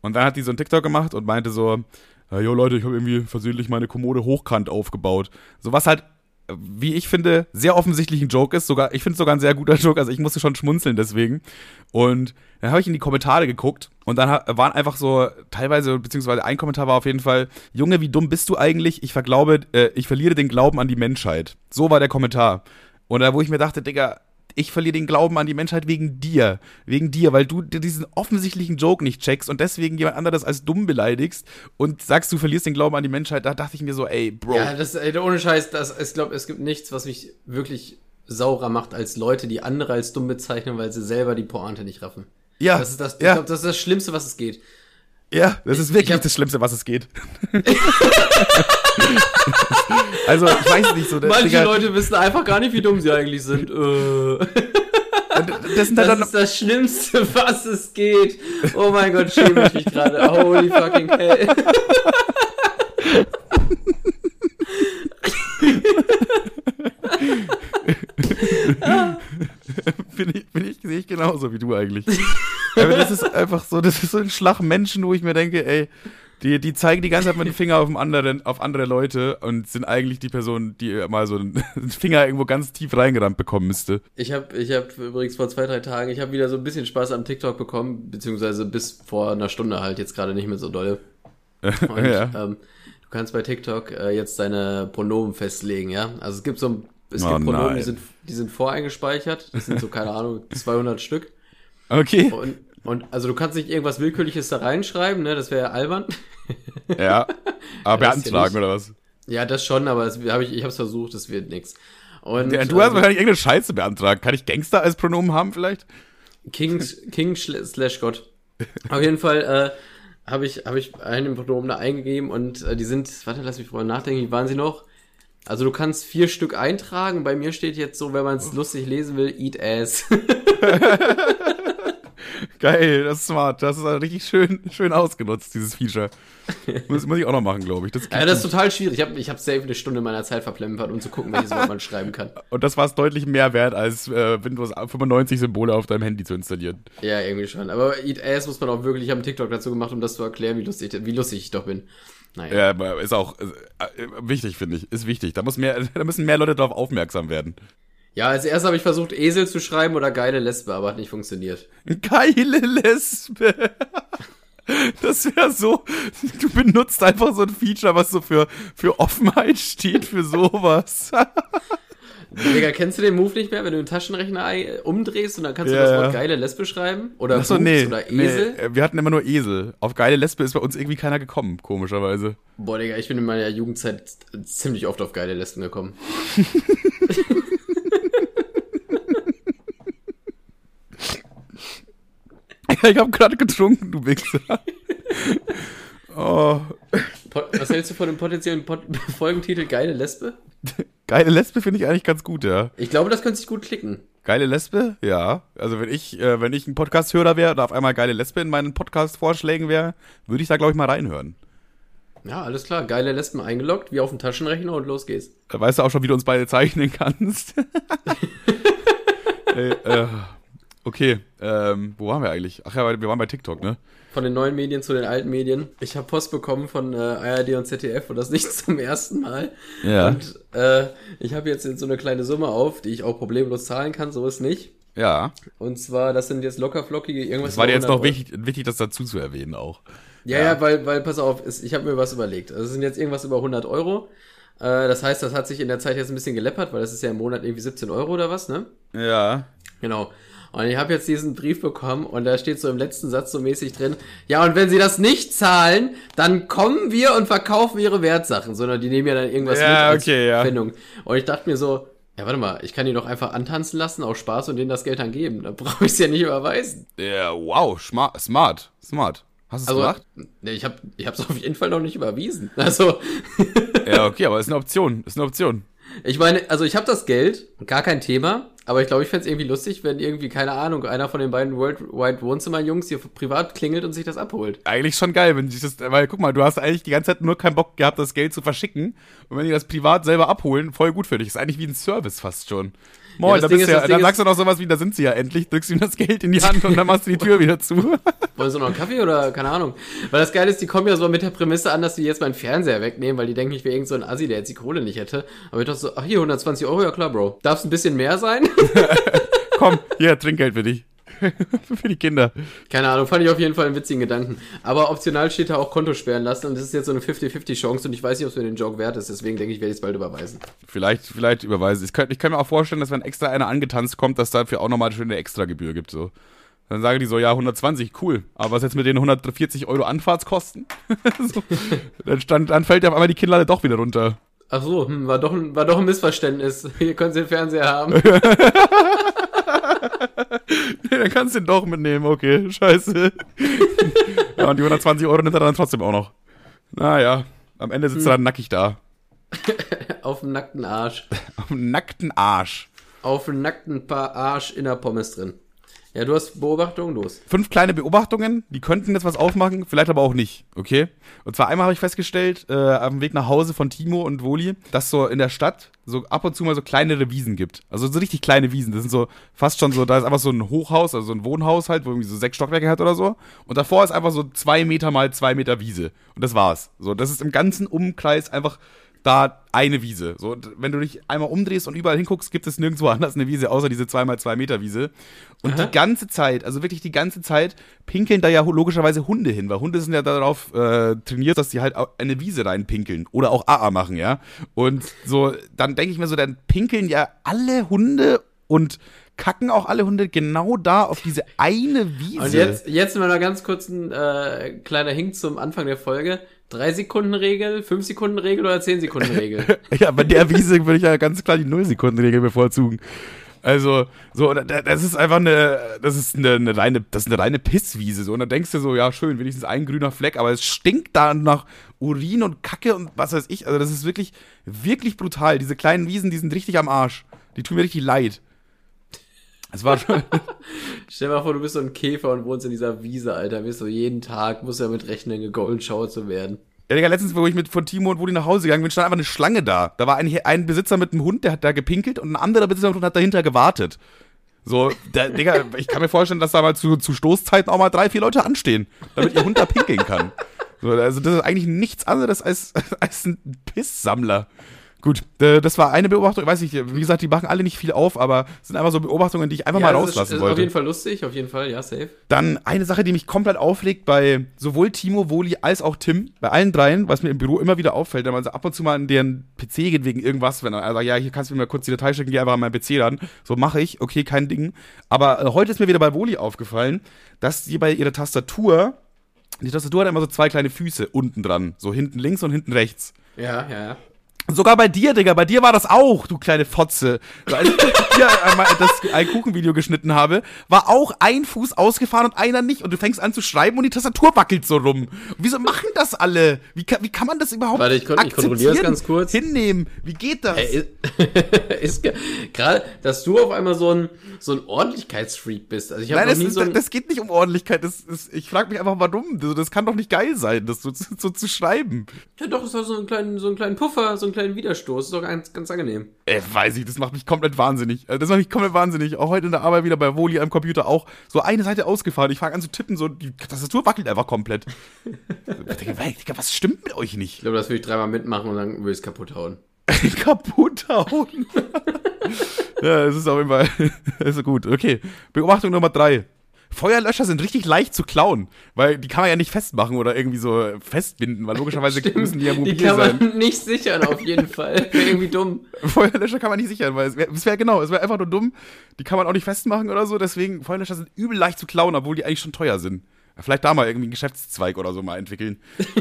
Und dann hat die so ein TikTok gemacht und meinte so, ja, jo Leute, ich habe irgendwie versehentlich meine Kommode hochkant aufgebaut. So was halt wie ich finde, sehr offensichtlich ein Joke ist. Sogar, ich finde es sogar ein sehr guter Joke, also ich musste schon schmunzeln deswegen. Und dann habe ich in die Kommentare geguckt und dann waren einfach so, teilweise, beziehungsweise ein Kommentar war auf jeden Fall, Junge, wie dumm bist du eigentlich? Ich verglaube, äh, ich verliere den Glauben an die Menschheit. So war der Kommentar. Und da, wo ich mir dachte, Digga, ich verliere den Glauben an die Menschheit wegen dir. Wegen dir, weil du diesen offensichtlichen Joke nicht checkst und deswegen jemand anderes als dumm beleidigst und sagst, du verlierst den Glauben an die Menschheit. Da dachte ich mir so, ey, Bro. Ja, das, ey, ohne Scheiß, das, ich glaube, es gibt nichts, was mich wirklich saurer macht als Leute, die andere als dumm bezeichnen, weil sie selber die Pointe nicht raffen. Ja. Das ist das, ja. ich glaub, das ist das Schlimmste, was es geht. Ja, das ist wirklich hab- das Schlimmste, was es geht. also, ich weiß nicht so. Manche Digga, Leute wissen einfach gar nicht, wie dumm sie eigentlich sind. Äh. das sind halt Das ist das Schlimmste, was es geht. Oh mein Gott, schäme ich mich gerade. Holy fucking hell. bin ich, bin ich, sehe ich genauso wie du eigentlich. Aber das ist einfach so, das ist so ein Schlag Menschen, wo ich mir denke, ey, die, die zeigen die ganze Zeit mit dem Finger auf, anderen, auf andere Leute und sind eigentlich die Person, die mal so einen, einen Finger irgendwo ganz tief reingerammt bekommen müsste. Ich habe ich hab übrigens vor zwei, drei Tagen, ich habe wieder so ein bisschen Spaß am TikTok bekommen, beziehungsweise bis vor einer Stunde halt, jetzt gerade nicht mehr so dolle. Und ja. ähm, du kannst bei TikTok äh, jetzt deine Pronomen festlegen, ja? Also es gibt so ein, es Oh gibt Pronomen, nein. die sind, die sind voreingespeichert. Das sind so, keine Ahnung, 200 Stück. Okay. Und, und also du kannst nicht irgendwas Willkürliches da reinschreiben, ne? Das wäre ja albern. Ja. Aber ja beantragen nicht- oder was? Ja, das schon, aber das hab ich, ich habe es versucht, das wird nix. Und Ja, du hast ähm, wahrscheinlich irgendeine Scheiße beantragt. Kann ich Gangster als Pronomen haben vielleicht? King, King slash Gott. Auf jeden Fall äh, habe ich, hab ich einen Pronomen da eingegeben und äh, die sind, warte, lass mich vorher nachdenken, wie waren sie noch? Also du kannst vier Stück eintragen. Bei mir steht jetzt so, wenn man es lustig lesen will, eat ass. Geil, das ist smart. Das ist richtig schön, schön ausgenutzt, dieses Feature. Muss, muss ich auch noch machen, glaube ich. Das ja, das ist total schwierig. Ich habe ich hab safe eine Stunde meiner Zeit verplempert, um zu gucken, welches Wort man schreiben kann. Und das war es deutlich mehr wert, als äh, Windows 95 Symbole auf deinem Handy zu installieren. Ja, irgendwie schon. Aber eat ass muss man auch wirklich, ich habe einen TikTok dazu gemacht, um das zu erklären, wie lustig, wie lustig ich doch bin. Naja. Ja, aber ist auch äh, äh, wichtig, finde ich. Ist wichtig. Da, muss mehr, da müssen mehr Leute darauf aufmerksam werden. Ja, als erstes habe ich versucht, Esel zu schreiben oder geile Lesbe, aber hat nicht funktioniert. Geile Lesbe. Das wäre so, du benutzt einfach so ein Feature, was so für, für Offenheit steht, für sowas. Digga, kennst du den Move nicht mehr, wenn du den Taschenrechner umdrehst und dann kannst du Ja, das. Wort geile Lesbe schreiben? Oder Achso, nee, oder nee. Esel? äh, Wir hatten immer nur Esel. Auf geile Lesbe ist bei uns irgendwie keiner gekommen, komischerweise. Boah, Digga, ich bin in meiner Jugendzeit ziemlich oft auf geile Lesben gekommen. ich habe gerade getrunken, du Wichser. Oh, Was hältst du von dem potenziellen Pot Folgentitel Geile Lesbe? geile Lesbe finde ich eigentlich ganz gut, ja. Ich glaube, das könnte sich gut klicken. Geile Lesbe? Ja. Also wenn ich, äh, wenn ich ein Podcast-Hörer wäre und auf einmal geile Lesbe in meinen Podcast-Vorschlägen wäre, würde ich da, glaube ich, mal reinhören. Ja, alles klar. Geile Lesben eingeloggt, wie auf dem Taschenrechner und los geht's. Da weißt du auch schon, wie du uns beide zeichnen kannst. Ey, äh, okay, ähm, wo waren wir eigentlich? Ach ja, wir waren bei TikTok, ne? Von den neuen Medien zu den alten Medien. Ich habe Post bekommen von äh, ARD und ZDF und das nicht zum ersten Mal. Ja. Und äh, ich habe jetzt so eine kleine Summe auf, die ich auch problemlos zahlen kann, so ist nicht. Ja. Und zwar, das sind jetzt lockerflockige irgendwas. Das war dir jetzt noch 100 Euro. wichtig, wichtig, das dazu zu erwähnen auch. Ja, ja, weil, weil, pass auf, ich habe mir was überlegt. Also es sind jetzt irgendwas über 100 Euro. Äh, das heißt, das hat sich in der Zeit jetzt ein bisschen geleppert, weil das ist ja im Monat irgendwie 17 Euro oder was, ne? Ja. Genau. Und ich habe jetzt diesen Brief bekommen und da steht so im letzten Satz so mäßig drin, ja, und wenn sie das nicht zahlen, dann kommen wir und verkaufen ihre Wertsachen, sondern die nehmen ja dann irgendwas Ja, mit als okay, ja. Pfändung. Und ich dachte mir so, ja, warte mal, ich kann die doch einfach antanzen lassen, aus Spaß und denen das Geld dann geben. Dann brauche ich es ja nicht überweisen. Ja, wow, smart, smart, smart. Hast du es Also, gemacht? nee, ich habe ich hab's auf jeden Fall noch nicht überwiesen. Also, Ja, okay, aber ist eine Option, ist eine Option. ich meine, also ich habe das Geld, gar kein Thema, aber ich glaube, ich fänd's irgendwie lustig, wenn irgendwie, keine Ahnung, einer von den beiden Worldwide Wohnzimmer-Jungs hier privat klingelt und sich das abholt. Eigentlich schon geil, wenn sich das, weil guck mal, du hast eigentlich die ganze Zeit nur keinen Bock gehabt, das Geld zu verschicken. Und wenn die das privat selber abholen, voll gut für dich. Ist eigentlich wie ein Service fast schon. Moin, das da bist ist- du ja, Ding dann sagst du noch sowas wie, da sind sie ja endlich, drückst ihm das Geld in die Hand und dann machst du die Tür wieder zu. Wollen sie noch einen Kaffee oder keine Ahnung? Weil das Geile ist, die kommen ja so mit der Prämisse an, dass die jetzt meinen Fernseher wegnehmen, weil die denken, ich wäre irgend so ein Assi, der jetzt die Kohle nicht hätte. Aber ich dachte so, ach hier, 120 Euro, ja klar, Bro. Darf es ein bisschen mehr sein? Komm, hier, Trinkgeld für dich. für die Kinder. keine Ahnung, fand ich auf jeden Fall einen witzigen Gedanken. Aber optional steht da auch Konto sperren lassen und das ist jetzt so eine 50-50 Chance und ich weiß nicht, ob es mir den Joke wert ist, deswegen denke ich, werde ich es bald überweisen. Vielleicht, vielleicht überweise ich. Könnte, ich könnte mir auch vorstellen, dass wenn extra einer angetanzt kommt, dass dafür auch nochmal eine Extragebühr gibt. So. Dann sagen die so, ja, 120, cool. Aber was jetzt mit den 140 Euro Anfahrtskosten? so. dann, stand, dann fällt ja auf einmal die Kinnlade doch wieder runter. Ach so, hm, war, doch ein, war doch ein Missverständnis. Hier können Sie den Fernseher haben. Nee, dann kannst du den doch mitnehmen, okay, scheiße. ja, und die 120 Euro nimmt er dann trotzdem auch noch. Naja, am Ende sitzt er dann nackig da. Auf dem nackten Arsch. Auf dem nackten Arsch. Auf dem nackten Paar Arsch in der Pommes drin. Ja, du hast Beobachtungen, los. Fünf kleine Beobachtungen, die könnten jetzt was aufmachen, vielleicht aber auch nicht, okay? Und zwar einmal habe ich festgestellt, äh, dem Weg nach Hause von Timo und Woli, dass so in der Stadt so ab und zu mal so kleinere Wiesen gibt. Also so richtig kleine Wiesen. Das sind so fast schon so, da ist einfach so ein Hochhaus, also so ein Wohnhaus halt, wo irgendwie so sechs Stockwerke hat oder so. Und davor ist einfach so zwei Meter mal zwei Meter Wiese. Und das war's. So, das ist im ganzen Umkreis einfach da eine Wiese. So, und wenn du dich einmal umdrehst und überall hinguckst, gibt es nirgendwo anders eine Wiese, außer diese 2 mal 2 Meter Wiese. Und Aha. die ganze Zeit, also wirklich die ganze Zeit, pinkeln da ja logischerweise Hunde hin, weil Hunde sind ja darauf äh, trainiert, dass sie halt eine Wiese reinpinkeln oder auch AA machen, ja. Und so, dann denke ich mir so, dann pinkeln ja alle Hunde und kacken auch alle Hunde genau da auf diese eine Wiese. Und jetzt, jetzt mal noch ganz kurz ein äh, kleiner Hink zum Anfang der Folge. 3-Sekunden-Regel, 5-Sekunden-Regel oder 10-Sekunden-Regel? Ja, bei der Wiese würde ich ja ganz klar die Null-Sekunden-Regel bevorzugen. Also, so, da- da- das ist einfach eine, das ist eine, eine reine, das ist eine reine Pisswiese, so. Und dann denkst du so, ja, schön, wenigstens ein grüner Fleck, aber es stinkt da nach Urin und Kacke und was weiß ich. Also, das ist wirklich, wirklich brutal. Diese kleinen Wiesen, die sind richtig am Arsch. Die tun mir richtig leid. Es war schon, Stell dir mal vor, du bist so ein Käfer und wohnst in dieser Wiese, Alter. Wirst du jeden Tag, musst du damit rechnen, gegoldenschauert zu werden. Ja, Digga, letztens, wo ich mit von Timo und Wudi nach Hause gegangen bin, stand einfach eine Schlange da. Da war ein, ein Besitzer mit einem Hund, der hat da gepinkelt und ein anderer Besitzer mit einem Hund hat dahinter gewartet. So, der, Digga, ich kann mir vorstellen, dass da mal zu, zu Stoßzeiten auch mal drei, vier Leute anstehen, damit ihr Hund da pinkeln kann. So, also das ist eigentlich nichts anderes als, als ein Pisssammler. Gut, äh, das war eine Beobachtung. Ich weiß nicht, wie gesagt, die machen alle nicht viel auf, aber es sind einfach so Beobachtungen, die ich einfach mal das ist, rauslassen ist wollte. auf jeden Fall lustig, auf jeden Fall, ja, safe. Dann eine Sache, die mich komplett auflegt bei sowohl Timo, Woli als auch Tim, bei allen dreien, was mir im Büro immer wieder auffällt, wenn man so ab und zu mal an deren PC geht wegen irgendwas, wenn er sagt, ja, hier kannst du mir mal kurz die Datei schicken, geh einfach an meinen PC ran. So mache ich, okay, kein Ding. Aber äh, heute ist mir wieder bei Woli aufgefallen, dass die bei ihrer Tastatur, die Tastatur hat immer so zwei kleine Füße unten dran, so hinten links und hinten rechts. Ja, ja, ja. Sogar bei dir, Digga, bei dir war das auch, du kleine Fotze. Als ich hier einmal das ein Kuchenvideo geschnitten habe, war auch ein Fuß ausgefahren und einer nicht. Und du fängst an zu schreiben und die Tastatur wackelt so rum. Wieso machen das alle? Wie kann, wie kann man das überhaupt Warte, ich kon- ich kontrolliere akzeptieren, ganz kurz. Hinnehmen. Wie geht das? Ey, ist ge- gerade, dass du auf einmal so ein, so ein Ordentlichkeitsfreak bist. Also ich Nein, das, ist, so ein, das geht nicht um Ordentlichkeit. Das ist, ich frage mich einfach, warum. Das, das kann doch nicht geil sein, das so, zu- so zu schreiben. ja doch, ist doch so einen kleinen, so einen kleinen Puffer, so einen kleinen Widerstoß. Ist doch ganz, ganz angenehm. Äh, weiß ich, das macht mich komplett wahnsinnig. Äh, Das macht mich komplett wahnsinnig. Auch heute in der Arbeit wieder bei Woli am Computer auch so eine Seite ausgefahren. Ich fange an zu tippen, so die Tastatur wackelt einfach komplett. ich denke, ey, was stimmt mit euch Ich nicht? glaube, das würde ich dreimal mitmachen und dann würde ich es kaputt hauen. Kaputt hauen. ja, es ist auf jeden Fall, ist gut. Okay, Beobachtung Nummer drei. Feuerlöscher sind richtig leicht zu klauen, weil die kann man ja nicht festmachen oder irgendwie so festbinden, weil logischerweise Stimmt, müssen die ja mobil Die kann man sein. nicht sichern, auf jeden Fall. Wäre irgendwie dumm. Feuerlöscher kann man nicht sichern, weil es wäre wär genau, es wäre einfach nur dumm. Die kann man auch nicht festmachen oder so, deswegen Feuerlöscher sind übel leicht zu klauen, obwohl die eigentlich schon teuer sind. Vielleicht da mal irgendwie einen Geschäftszweig oder so mal entwickeln.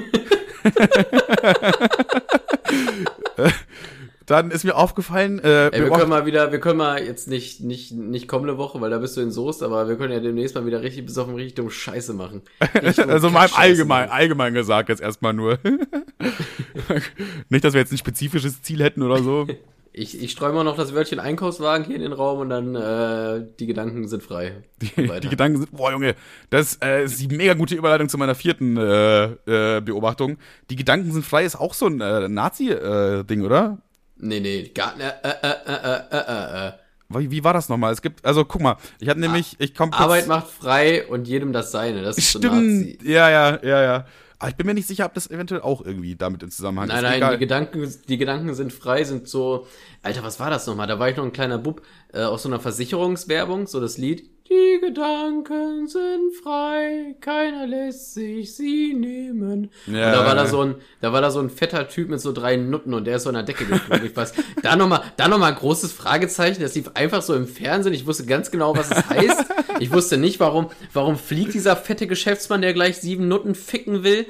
Dann ist mir aufgefallen, äh, Ey, wir können mal wieder, wir können mal jetzt nicht, nicht, nicht kommende Woche, weil da bist du in Soest, aber wir können ja demnächst mal wieder richtig bis auf den richtig dumm Scheiße machen. Also mal allgemein, machen. allgemein gesagt jetzt erstmal nur. nicht, dass wir jetzt ein spezifisches Ziel hätten oder so. Ich, ich streue mal noch das Wörtchen Einkaufswagen hier in den Raum und dann Äh, äh, die Gedanken sind frei. Die, die Gedanken sind, boah Junge, das äh, ist die mega gute Überleitung zu meiner vierten äh, äh, Beobachtung. Die Gedanken sind frei ist auch so ein äh, Nazi-Ding, oder? Nee, nee, gar, äh, äh, äh, äh, äh, äh, äh. Wie, wie war das nochmal? Es gibt, also guck mal, ich hatte nämlich, ich komme Arbeit macht frei und jedem das Seine. Das ist so Nazi. Stimmt, ja, ja, ja, ja. Aber ich bin mir nicht sicher, ob das eventuell auch irgendwie damit in Zusammenhang Nein, ist. nein, Egal. die Gedanken, die Gedanken sind frei, sind so, Alter, was war das nochmal? Da war ich noch ein kleiner Bub äh, aus so einer Versicherungswerbung, so das Lied. Die Gedanken sind frei, keiner lässt sich sie nehmen. Ja. Und da war da so ein, da war da so ein fetter Typ mit so drei Nutten und der ist so an der Decke geflogen. Ich weiß, da nochmal, da noch mal ein großes Fragezeichen. Das lief einfach so im Fernsehen. Ich wusste ganz genau, was es heißt. Ich wusste nicht, warum, warum fliegt dieser fette Geschäftsmann, der gleich sieben Nutten ficken will.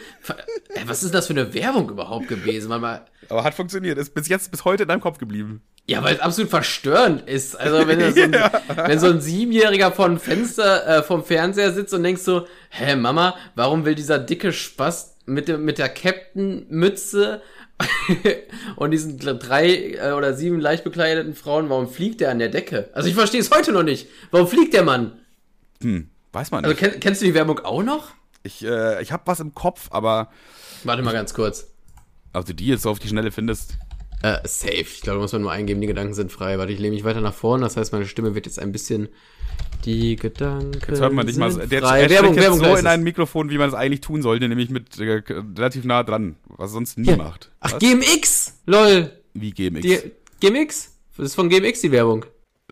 Was ist das für eine Werbung überhaupt gewesen? Mal. Aber hat funktioniert, ist bis jetzt, bis heute in deinem Kopf geblieben. Ja, weil es absolut verstörend ist. Also wenn, so ein, wenn so ein Siebenjähriger vom Fenster, äh, vom Fernseher sitzt und denkst so, hä, Mama, warum will dieser dicke Spaß mit, dem, mit der Captain-Mütze und diesen drei äh, oder sieben leicht bekleideten Frauen, warum fliegt der an der Decke? Also ich verstehe es heute noch nicht. Warum fliegt der Mann? Hm, weiß man Also nicht. kenn, kennst du die Werbung auch noch? Ich, äh, ich habe was im Kopf, aber Warte mal ganz kurz. du die jetzt so auf die Schnelle findest. Äh, safe. Ich glaube, da muss man nur eingeben, die Gedanken sind frei. Warte, ich lehne mich weiter nach vorne. Das heißt, meine Stimme wird jetzt ein bisschen. Die Gedanken. Jetzt hört man dich mal so. Der, frei. Werbung, Werbung, so in ein Mikrofon, wie man es eigentlich tun sollte, nämlich mit äh, relativ nah dran, was er sonst nie macht. Ach, Was? GMX! Lol. Wie GMX? Die, GMX? Das ist von GMX die Werbung.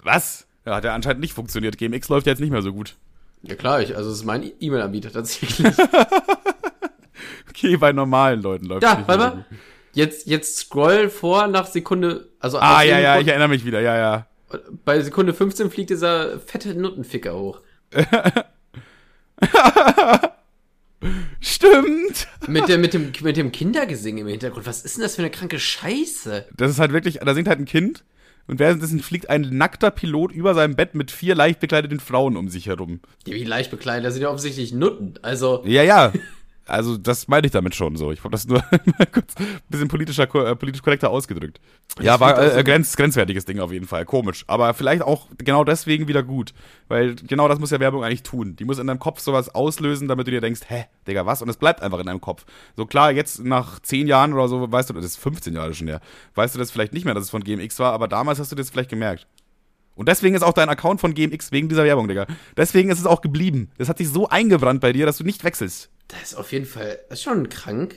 was? Ja, hat ja anscheinend nicht funktioniert. GMX läuft ja jetzt nicht mehr so gut. Ja klar, ich, also es ist mein E-Mail-Anbieter tatsächlich. Okay, bei normalen Leuten läuft Ja, nicht warte mehr so mal. gut. Jetzt, jetzt scroll vor nach Sekunde, also Ah, ja, ja, ich erinnere mich wieder, ja, ja. bei Sekunde 15 fliegt dieser fette Nuttenficker hoch. Stimmt! Mit, der, mit, dem, mit dem Kindergesing im Hintergrund. Was ist denn das für eine kranke Scheiße? Das ist halt wirklich, da singt halt ein Kind und währenddessen fliegt ein nackter Pilot über seinem Bett mit vier leicht bekleideten Frauen um sich herum. Die wie leicht bekleidet, das sind ja offensichtlich Nutten. Also, Ja, ja. Also, das meine ich damit schon so. Ich habe das nur mal kurz ein bisschen politischer, äh, politisch korrekter ausgedrückt. Ja, war äh, grenz, grenzwertiges Ding auf jeden Fall. Komisch. Aber vielleicht auch genau deswegen wieder gut. Weil genau das muss ja Werbung eigentlich tun. Die muss in deinem Kopf sowas auslösen, damit du dir denkst, hä, Digga, was? Und es bleibt einfach in deinem Kopf. So klar, jetzt nach 10 Jahren oder so, weißt du, das ist 15 Jahre schon her, weißt du das vielleicht nicht mehr, dass es von GMX war, aber damals hast du das vielleicht gemerkt. Und deswegen ist auch dein Account von GMX wegen dieser Werbung, Digga. Deswegen ist es auch geblieben. Das hat sich so eingebrannt bei dir, dass du nicht wechselst. Das ist auf jeden Fall, das ist schon krank.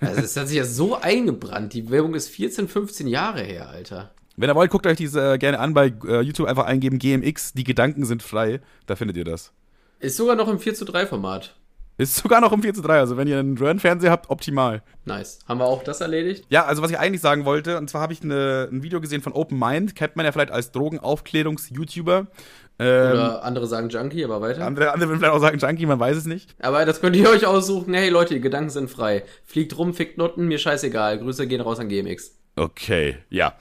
Also, es hat sich ja so eingebrannt. Die Werbung ist 14, 15 Jahre her, Alter. Wenn ihr wollt, guckt euch diese äh, gerne an bei äh, YouTube einfach eingeben GMX, die Gedanken sind frei, da findet ihr das. Ist sogar noch im 4 zu 3 Format. Ist sogar noch im 4 zu 3, also wenn ihr einen Röhrenfernseher habt, optimal. Nice. Haben wir auch das erledigt? Ja, also was ich eigentlich sagen wollte, und zwar habe ich eine, ein Video gesehen von Open Mind, kennt man ja vielleicht als Drogenaufklärungs-YouTuber. Ähm, Oder andere sagen Junkie, aber weiter. andere, andere würden vielleicht auch sagen Junkie, man weiß es nicht. Aber das könnt ihr euch aussuchen. Hey Leute, die Gedanken sind frei. Fliegt rum, fickt Nutten, mir scheißegal. Grüße gehen raus an GMX. Okay, ja.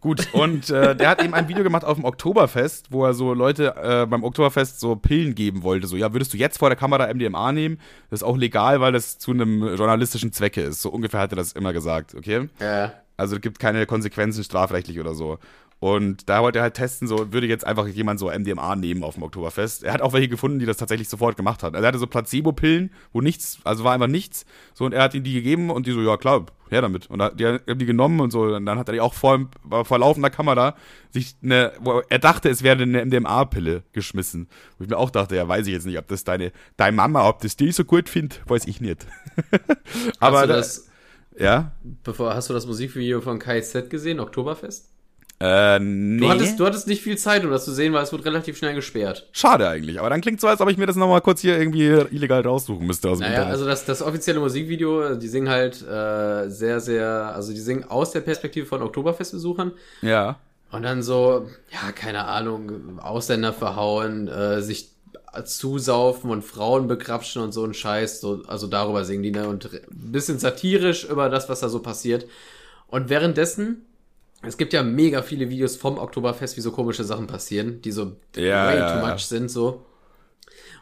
Gut, und äh, der hat eben ein Video gemacht auf dem Oktoberfest, wo er so Leute äh, beim Oktoberfest so Pillen geben wollte. So, ja, würdest du jetzt vor der Kamera MDMA nehmen? Das ist auch legal, weil das zu einem journalistischen Zwecke ist. So ungefähr hat er das immer gesagt, okay? Ja. Also es gibt keine Konsequenzen strafrechtlich oder so. Und da wollte er halt testen, so würde jetzt einfach jemand so MDMA nehmen auf dem Oktoberfest. Er hat auch welche gefunden, die das tatsächlich sofort gemacht haben. Also er hatte so Placebo-Pillen, wo nichts, also war einfach nichts. So und er hat ihnen die gegeben und die so, ja klar, her damit. Und da- die haben die genommen und so. Und dann hat er die auch vor, vor laufender Kamera sich eine, wo er dachte, es wäre eine MDMA-Pille geschmissen. Wo ich mir auch dachte, ja, weiß ich jetzt nicht, ob das deine, deine Mama, ob das die so gut findet, weiß ich nicht. Aber hast du da- das, ja, bevor, hast du das Musikvideo von KZ gesehen, Oktoberfest? Äh, nee. Du hattest, du hattest nicht viel Zeit, um das zu sehen, weil es wird relativ schnell gesperrt. Schade eigentlich, aber dann klingt so, als ob ich mir das nochmal kurz hier irgendwie illegal raussuchen müsste aus dem Naja, Internet. also das, das offizielle Musikvideo, die singen halt äh, sehr, sehr, also die singen aus der Perspektive von Oktoberfestbesuchern ja. und dann so, ja, keine Ahnung, Ausländer verhauen, äh, sich zusaufen und Frauen begrapschen und so ein Scheiß, so, also darüber singen die, ne, und ein bisschen satirisch über das, was da so passiert. Und währenddessen, es gibt ja mega viele Videos vom Oktoberfest, wie so komische Sachen passieren, die so Ja, way ja, too ja. much sind, so.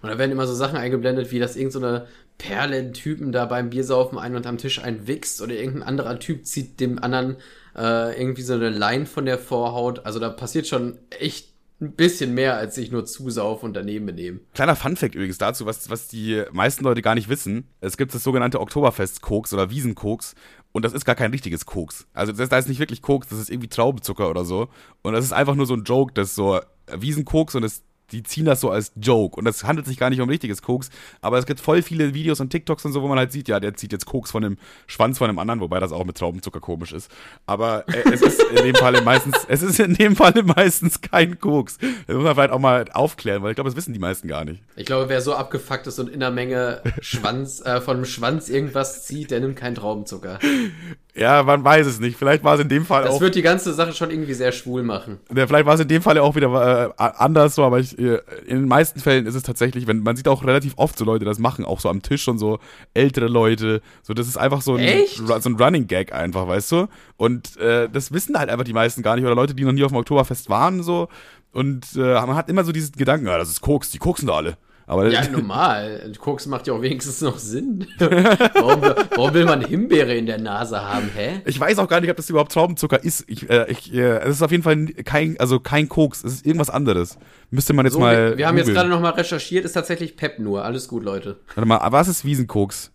Und da werden immer so Sachen eingeblendet, wie dass irgendeine so Perlentypen da beim Biersaufen ein und am Tisch einwichst oder irgendein anderer Typ zieht dem anderen äh, irgendwie so eine Line von der Vorhaut. Also da passiert schon echt ein bisschen mehr, als sich nur zusaufen und daneben benehmen. Kleiner Funfact übrigens dazu, was, was die meisten Leute gar nicht wissen. Es gibt das sogenannte Oktoberfest-Koks oder Wiesenkoks und das ist gar kein richtiges Koks. Also das, da ist nicht wirklich Koks, das ist irgendwie Traubenzucker oder so. Und das ist einfach nur so ein Joke, das so Wiesenkoks und das die ziehen das so als Joke. Und das handelt sich gar nicht um richtiges Koks, aber es gibt voll viele Videos und TikToks und so, wo man halt sieht, ja, der zieht jetzt Koks von dem Schwanz von dem anderen, wobei das auch mit Traubenzucker komisch ist. Aber äh, es ist in dem Falle meistens, es ist in dem Falle meistens kein Koks. Das muss man vielleicht auch mal aufklären, weil ich glaube, das wissen die meisten gar nicht. Ich glaube, wer so abgefuckt ist und in der Menge Schwanz, äh, von dem Schwanz irgendwas zieht, der nimmt keinen Traubenzucker. Ja, man weiß es nicht. Vielleicht war es in dem Fall Das auch. wird die ganze Sache schon irgendwie sehr schwul machen. Ja, vielleicht war es in dem Fall auch wieder äh, anders so, aber ich, äh, in den meisten Fällen ist es tatsächlich, wenn man sieht auch relativ oft so Leute das machen, auch so am Tisch und so ältere Leute, so das ist einfach so ein, so ein Running Gag einfach, weißt du? Und äh, das wissen halt einfach die meisten gar nicht oder Leute, die noch nie auf dem Oktoberfest waren so und äh, man hat immer so diesen Gedanken, ja, das ist Koks, die koksen da alle. Aber Ja, normal. Koks macht ja auch wenigstens noch Sinn. warum, warum will man Himbeere in der Nase haben, hä? ich weiß auch gar nicht, ob das überhaupt Traubenzucker ist. Ich, äh, ich, äh, es ist auf jeden Fall kein, also kein Koks, es ist irgendwas anderes. Müsste man jetzt So, mal. wir, wir haben jetzt gerade noch mal recherchiert, ist tatsächlich Pep nur. Alles gut, Leute. Warte mal, was ist Wiesenkoks?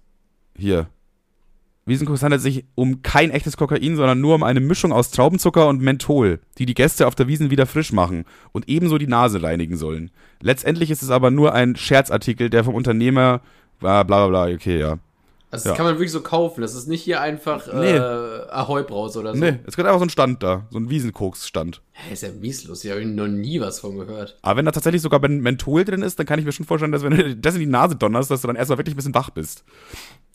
Hier. Wiesenkoks handelt sich um kein echtes Kokain, sondern nur um eine Mischung aus Traubenzucker und Menthol, die die Gäste auf der Wiesen wieder frisch machen und ebenso die Nase reinigen sollen. Letztendlich ist es aber nur ein Scherzartikel, der vom Unternehmer bla bla bla, bla, okay, ja. Also, das Ja. kann man wirklich so kaufen. Das ist nicht hier einfach Nee. äh, Ahoi Braus oder so. Nee, es gibt einfach so einen Stand da, so ein Wiesenkoks-Stand. Hä, ist ja mieslos. Ich habe noch nie was von gehört. Aber wenn da tatsächlich sogar Men- Menthol drin ist, dann kann ich mir schon vorstellen, dass wenn du das in die Nase donnerst, dass du dann erstmal wirklich ein bisschen wach bist.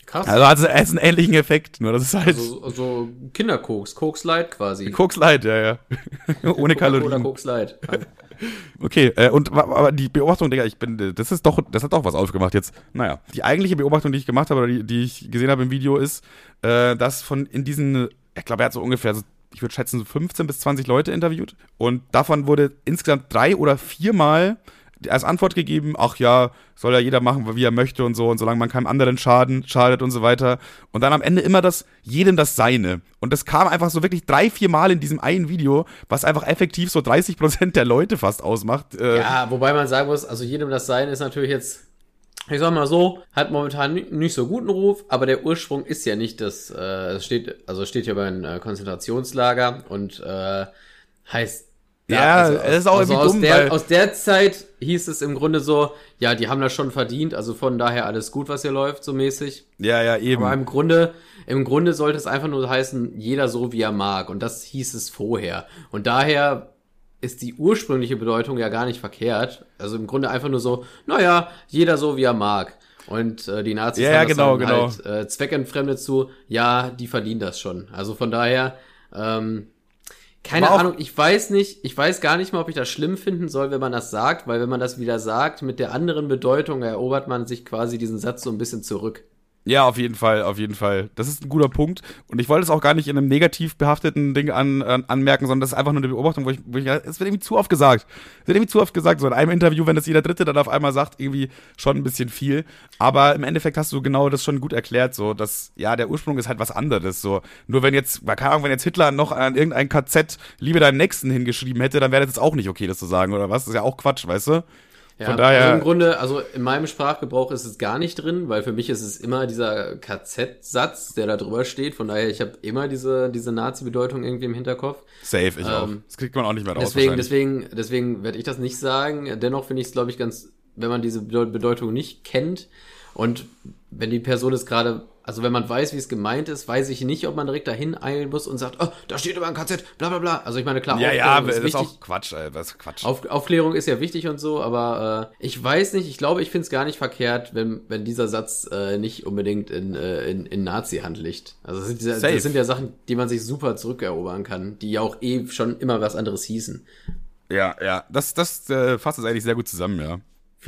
Krass. Also hat es einen ähnlichen Effekt, nur das ist halt so, so Kinderkoks, Koks Light quasi. Koks Light, ja, ja. Ohne Oder Kalorien. Koks Light. Okay, äh, und aber die Beobachtung, Digga, ich bin, das ist doch, das hat doch was aufgemacht jetzt. Naja, die eigentliche Beobachtung, die ich gemacht habe, oder die, die ich gesehen habe im Video, ist, äh, dass von in diesen, ich glaube, er hat so ungefähr, so, ich würde schätzen, so 15 bis 20 Leute interviewt. Und davon wurde insgesamt drei oder viermal als Antwort gegeben, ach ja, soll ja jeder machen, wie er möchte und so, und solange man keinem anderen schaden, schadet und so weiter. Und dann am Ende immer das, jedem das Seine. Und das kam einfach so wirklich drei, vier Mal in diesem einen Video, was einfach effektiv so 30 Prozent der Leute fast ausmacht. Äh, Ja, wobei man sagen muss, also jedem das Sein ist natürlich jetzt, ich sag mal so, hat momentan ni- nicht so guten Ruf, aber der Ursprung ist ja nicht das, äh, steht, also steht ja bei einem äh, Konzentrationslager und äh, heißt Ja, es ist auch also irgendwie aus dumm, der, aus der Zeit hieß es im Grunde so, ja, die haben das schon verdient, also von daher alles gut, was hier läuft, so mäßig. ja, ja, eben. Aber im Grunde, im Grunde sollte es einfach nur heißen, jeder so wie er mag. Und das hieß es vorher. Und daher ist die ursprüngliche Bedeutung ja gar nicht verkehrt. Also im Grunde einfach nur so, naja, jeder so wie er mag. Und äh, die Nazis Ja, ja, genau, genau. halt äh, zweckentfremdet zu, ja, die verdienen das schon. Also von daher, ähm, keine Ahnung, ich weiß nicht, ich weiß gar nicht mal, ob ich das schlimm finden soll, wenn man das sagt, weil wenn man das wieder sagt, mit der anderen Bedeutung erobert man sich quasi diesen Satz so ein bisschen zurück. Ja, auf jeden Fall, auf jeden Fall. Das ist ein guter Punkt. Und ich wollte es auch gar nicht in einem negativ behafteten Ding an, an, anmerken, sondern das ist einfach nur eine Beobachtung, wo ich, wo ich, es wird irgendwie zu oft gesagt. Es wird irgendwie zu oft gesagt. So in einem Interview, wenn das jeder Dritte dann auf einmal sagt, irgendwie schon ein bisschen viel. Aber im Endeffekt hast du genau das schon gut erklärt, so, dass, ja, der Ursprung ist halt was anderes, so. Nur wenn jetzt, keine Ahnung, wenn jetzt Hitler noch an irgendein KZ Liebe deinen Nächsten hingeschrieben hätte, dann wäre das jetzt auch nicht okay, das zu sagen, oder was? Das ist ja auch Quatsch, weißt du? Ja, Von daher- Also Im Grunde, also in meinem Sprachgebrauch ist es gar nicht drin, weil für mich ist es immer dieser KZ-Satz, der da drüber steht. Von daher, ich habe immer diese, diese Nazi-Bedeutung irgendwie im Hinterkopf. Safe, ich auch. Ähm, Das kriegt man auch nicht mehr raus. Deswegen, deswegen, deswegen werde ich das nicht sagen. Dennoch finde ich es, glaube ich, ganz wenn man diese Bedeutung nicht kennt und wenn die Person es gerade, also wenn man weiß, wie es gemeint ist, weiß ich nicht, ob man direkt dahin eilen muss und sagt, oh, da steht aber ein KZ, bla bla bla. Also ich meine, klar, ja, ja, ist das wichtig. ist auch Quatsch, ey, das ist Quatsch. Auf, Aufklärung ist ja wichtig und so, aber äh, ich weiß nicht, ich glaube, ich finde es gar nicht verkehrt, wenn, wenn dieser Satz äh, nicht unbedingt in, äh, in, in Nazi-Hand liegt. Also das sind, das sind ja Sachen, die man sich super zurückerobern kann, die ja auch eh schon immer was anderes hießen. Ja, ja, das, das äh, fasst es eigentlich sehr gut zusammen, ja.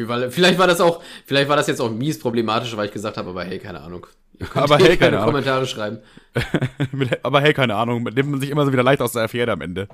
Vielleicht war das auch, vielleicht war das jetzt auch mies problematisch, weil ich gesagt habe, aber hey, keine Ahnung. Aber hey, keine, keine Kommentare schreiben. aber hey, keine Ahnung, nimmt man sich immer so wieder leicht aus der Affäre am Ende.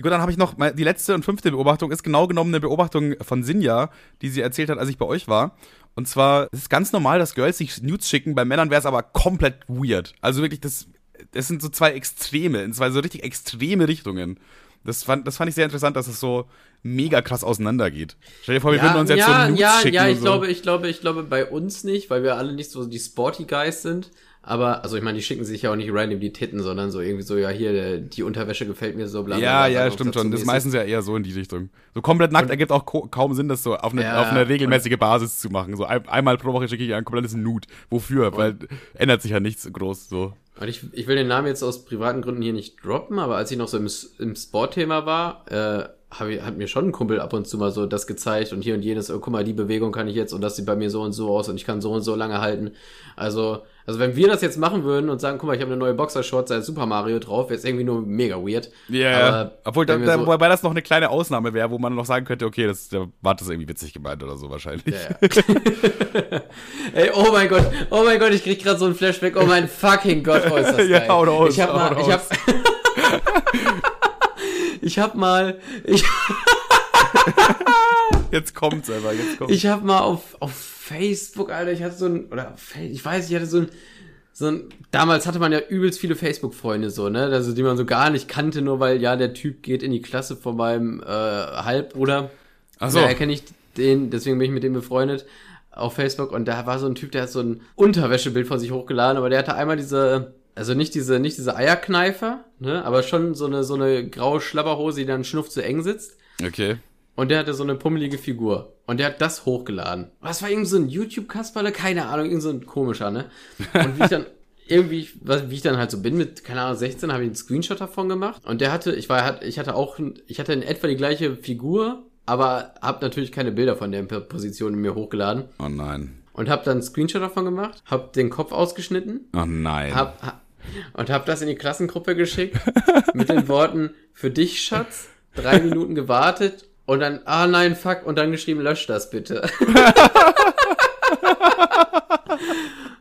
Gut, dann habe ich noch die letzte und fünfte Beobachtung, ist genau genommen eine Beobachtung von Sinja, die sie erzählt hat, als ich bei euch war. Und zwar, es ist ganz normal, dass Girls sich Nudes schicken, bei Männern wäre es aber komplett weird. Also wirklich, das, das sind so zwei Extreme, in zwei so richtig extreme Richtungen. Das fand, das fand ich sehr interessant, dass es so mega krass auseinandergeht. Stell dir vor, wir ja, würden uns jetzt ja, so Nudes ja, schicken. Ja, ich so. glaube, ich glaube, ich glaube bei uns nicht, weil wir alle nicht so die Sporty Guys sind. Aber, also ich meine, die schicken sich ja auch nicht random die Titten, sondern so irgendwie so, ja, hier, die Unterwäsche gefällt mir so, bla bla. Ja, ja, stimmt schon. Das ist meistens ja eher so in die Richtung. So komplett nackt und, ergibt auch kaum Sinn, das so auf eine, ja, auf eine regelmäßige Basis zu machen. So ein, einmal pro Woche schicke ich ein komplettes Nude. Wofür? Weil ändert sich ja nichts groß so. Und ich, ich will den Namen jetzt aus privaten Gründen hier nicht droppen, aber als ich noch so im, im Sportthema war, äh, hab hat mir schon ein Kumpel ab und zu mal so das gezeigt und hier und jenes, oh, guck mal, die Bewegung kann ich jetzt und das sieht bei mir so und so aus und ich kann so und so lange halten. Also, also wenn wir das jetzt machen würden und sagen, guck mal, ich habe eine neue Boxershort seit Super Mario drauf, wäre es irgendwie nur mega weird. Ja, yeah. obwohl da, da, so wobei das noch eine kleine Ausnahme wäre, wo man noch sagen könnte, okay, das der war das irgendwie witzig gemeint oder so wahrscheinlich. Ja, ja. Ey, oh mein Gott, oh mein Gott, ich krieg gerade so ein Flashback, oh mein fucking Gott, oh ist das geil. ja, hau raus, ich hab mal, ich hab Ich hab mal. Ich jetzt kommt's einfach, jetzt kommt's. Ich hab mal auf, auf Facebook, Alter, ich hatte so ein. Oder ich weiß, ich hatte so ein. So ein, damals hatte man ja übelst viele Facebook-Freunde so, ne? Also die man so gar nicht kannte, nur weil ja der Typ geht in die Klasse von meinem äh, Halbbruder. Ach so. Daher kenne ich den, deswegen bin ich mit dem befreundet auf Facebook und da war so ein Typ, der hat so ein Unterwäschebild von sich hochgeladen, aber der hatte einmal diese also nicht diese, nicht diese Eierkneifer, ne, aber schon so eine, so eine graue Schlabberhose, die dann schnuff zu eng sitzt. Okay. Und der hatte so eine pummelige Figur. Und der hat das hochgeladen. Was war irgend so ein YouTube-Kasperle? Keine Ahnung, irgend so ein komischer, ne? Und wie ich dann, irgendwie, wie ich dann halt so bin, mit, keine Ahnung, 16, habe ich einen Screenshot davon gemacht. Und der hatte, ich war, ich hatte auch, ich hatte in etwa die gleiche Figur, aber hab natürlich keine Bilder von der Position in mir hochgeladen. Oh nein. Und hab dann einen Screenshot davon gemacht, hab den Kopf ausgeschnitten. Oh nein. Hab, und habe das in die Klassengruppe geschickt mit den Worten für dich Schatz, drei Minuten gewartet und dann ah nein fuck und dann geschrieben lösch das bitte.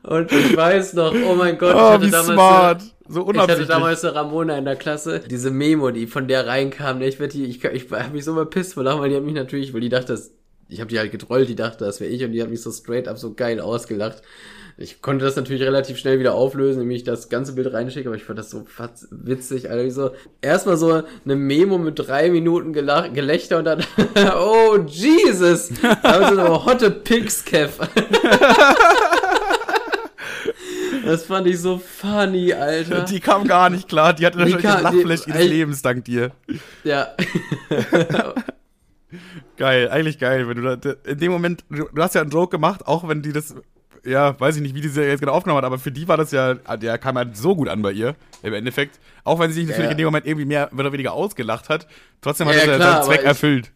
und ich weiß noch, oh mein Gott, oh, ich hatte damals smart. So ich hatte damals eine Ramona in der Klasse, diese Memo, die von der reinkam, ne, ich werde die, ich, ich, ich habe mich so mal pisst vor weil die hat mich natürlich, weil die dachte, das, ich habe die halt getrollt, die dachte, das wäre ich und die hat mich so straight up so geil ausgelacht. Ich konnte das natürlich relativ schnell wieder auflösen, indem ich das ganze Bild reinschicke, aber ich fand das so witzig, Alter. Wie so, erstmal so eine Memo mit drei Minuten Gelächter und dann, oh Jesus! Da sie aber hotte Pics, Kev. Das fand ich so funny, Alter. Die kam gar nicht klar. Die hatte wahrscheinlich das Lachfleisch ihres Lebens dank dir. Ja. geil, eigentlich geil. Wenn du da, in dem Moment, du, du hast ja einen Joke gemacht, auch wenn die das ja, weiß ich nicht, wie die sie jetzt genau aufgenommen hat, aber für die war das ja, der kam halt so gut an bei ihr, im Endeffekt. Auch wenn sie sich natürlich ja. in dem Moment irgendwie mehr oder weniger ausgelacht hat, trotzdem hat ja, das ja seinen Zweck erfüllt.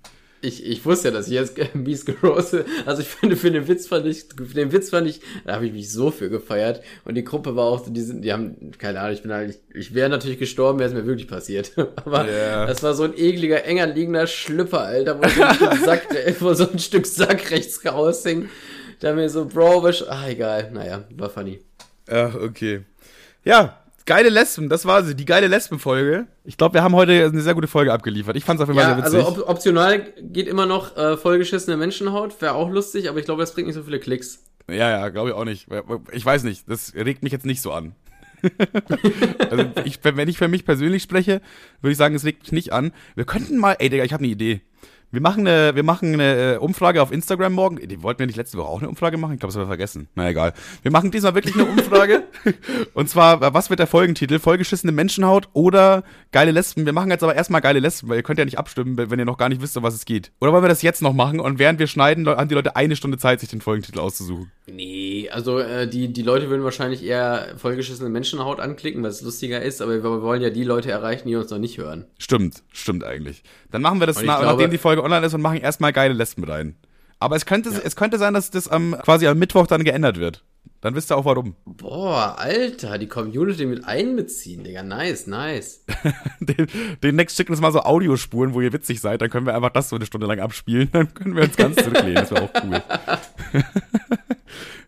Ich, ich wusste ja, dass ich jetzt mies gerostet. Also ich finde, für den Witz fand ich, für den Witz fand ich, da habe ich mich so für gefeiert. Und die Gruppe war auch, die sind, die haben, keine Ahnung, ich bin halt, ich, ich wäre natürlich gestorben, wäre es mir wirklich passiert. Aber yeah. das war so ein ekliger, enger liegender Schlüpper, Alter, wo so ein Stück Sack, wo so ein Stück Sack rechts raushing. Da mir so, Bro, was, ah, egal, naja, war funny. Ja, okay. Ja, geile Lesben, das war sie, die geile Lesben-Folge. Ich glaube, wir haben heute eine sehr gute Folge abgeliefert. Ich fand es auf jeden Fall ja, sehr witzig. Also op optional geht immer noch äh, vollgeschissene Menschenhaut, wäre auch lustig, aber ich glaube, das bringt nicht so viele Klicks. Ja, ja, glaube ich auch nicht. Ich weiß nicht, das regt mich jetzt nicht so an. also ich, wenn ich für mich persönlich spreche, würde ich sagen, es regt mich nicht an. Wir könnten mal, ey Digga, ich habe eine Idee. Wir machen eine, wir machen eine äh, Umfrage auf Instagram morgen. Die wollten wir nicht letzte Woche auch eine Umfrage machen? Ich glaube, das haben wir vergessen. Na egal. Wir machen diesmal wirklich eine Umfrage. Und zwar, was wird der Folgentitel? Vollgeschissene Menschenhaut oder geile Lesben? Wir machen jetzt aber erstmal geile Lesben, weil ihr könnt ja nicht abstimmen, wenn ihr noch gar nicht wisst, um was es geht. Oder wollen wir das jetzt noch machen und während wir schneiden, haben die Leute eine Stunde Zeit, sich den Folgentitel auszusuchen? Nee, also äh, die, die Leute würden wahrscheinlich eher vollgeschissene Menschenhaut anklicken, weil es lustiger ist, aber wir wollen ja die Leute erreichen, die uns noch nicht hören. Stimmt, stimmt eigentlich. Dann machen wir das, na, glaube, nachdem die Folge online ist und machen erstmal geile Lesben rein. Aber es könnte, ja. es könnte sein, dass das am, quasi am Mittwoch dann geändert wird. Dann wisst ihr auch warum. Boah, Alter, die Community mit einbeziehen, Digga. Nice, nice. den, den Next schicken uns mal so Audiospuren, wo ihr witzig seid. Dann können wir einfach das so eine Stunde lang abspielen. Dann können wir uns ganz zurücklehnen. Das wäre auch cool.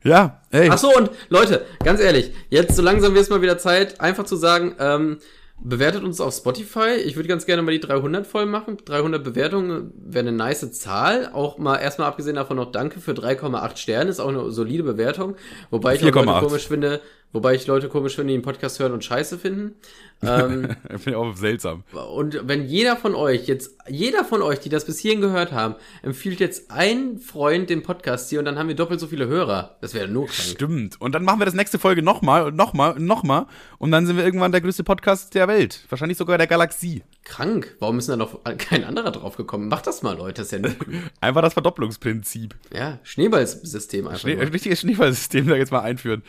ja, ey. Ach so, und Leute, ganz ehrlich, jetzt so langsam wird es mal wieder Zeit, einfach zu sagen, ähm, Bewertet uns auf Spotify. Ich würde ganz gerne mal die 300 voll machen. 300 Bewertungen wäre eine nice Zahl. Auch mal erstmal abgesehen davon noch Danke für 3,8 Sterne. Ist auch eine solide Bewertung. Wobei ich auch komisch finde, Wobei ich Leute komisch finde, die den Podcast hören und scheiße finden. Ähm, finde ich auch seltsam. Und wenn jeder von euch jetzt, jeder von euch, die das bis hierhin gehört haben, empfiehlt jetzt ein Freund den Podcast hier und dann haben wir doppelt so viele Hörer. Das wäre nur krank. Stimmt. Und dann machen wir das nächste Folge nochmal und nochmal und nochmal. Und dann sind wir irgendwann der größte Podcast der Welt. Wahrscheinlich sogar der Galaxie. Krank. Warum ist denn da noch kein anderer drauf gekommen? Macht das mal, Leute. Das ist ja nur Einfach das Verdopplungsprinzip. Ja, Schneeballsystem einfach. Schnee, richtiges Schneeballsystem da jetzt mal einführen.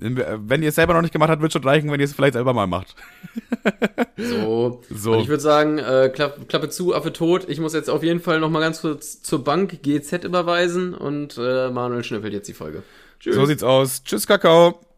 Wenn ihr es selber noch nicht gemacht habt, wird schon reichen, wenn ihr es vielleicht selber mal macht. so. so. Und ich würde sagen, äh, Klappe, Klappe zu, Affe tot. Ich muss jetzt auf jeden Fall noch mal ganz kurz zur Bank GZ überweisen und äh, Manuel schnüffelt jetzt die Folge. Tschüss. So sieht's aus. Tschüss, Kakao.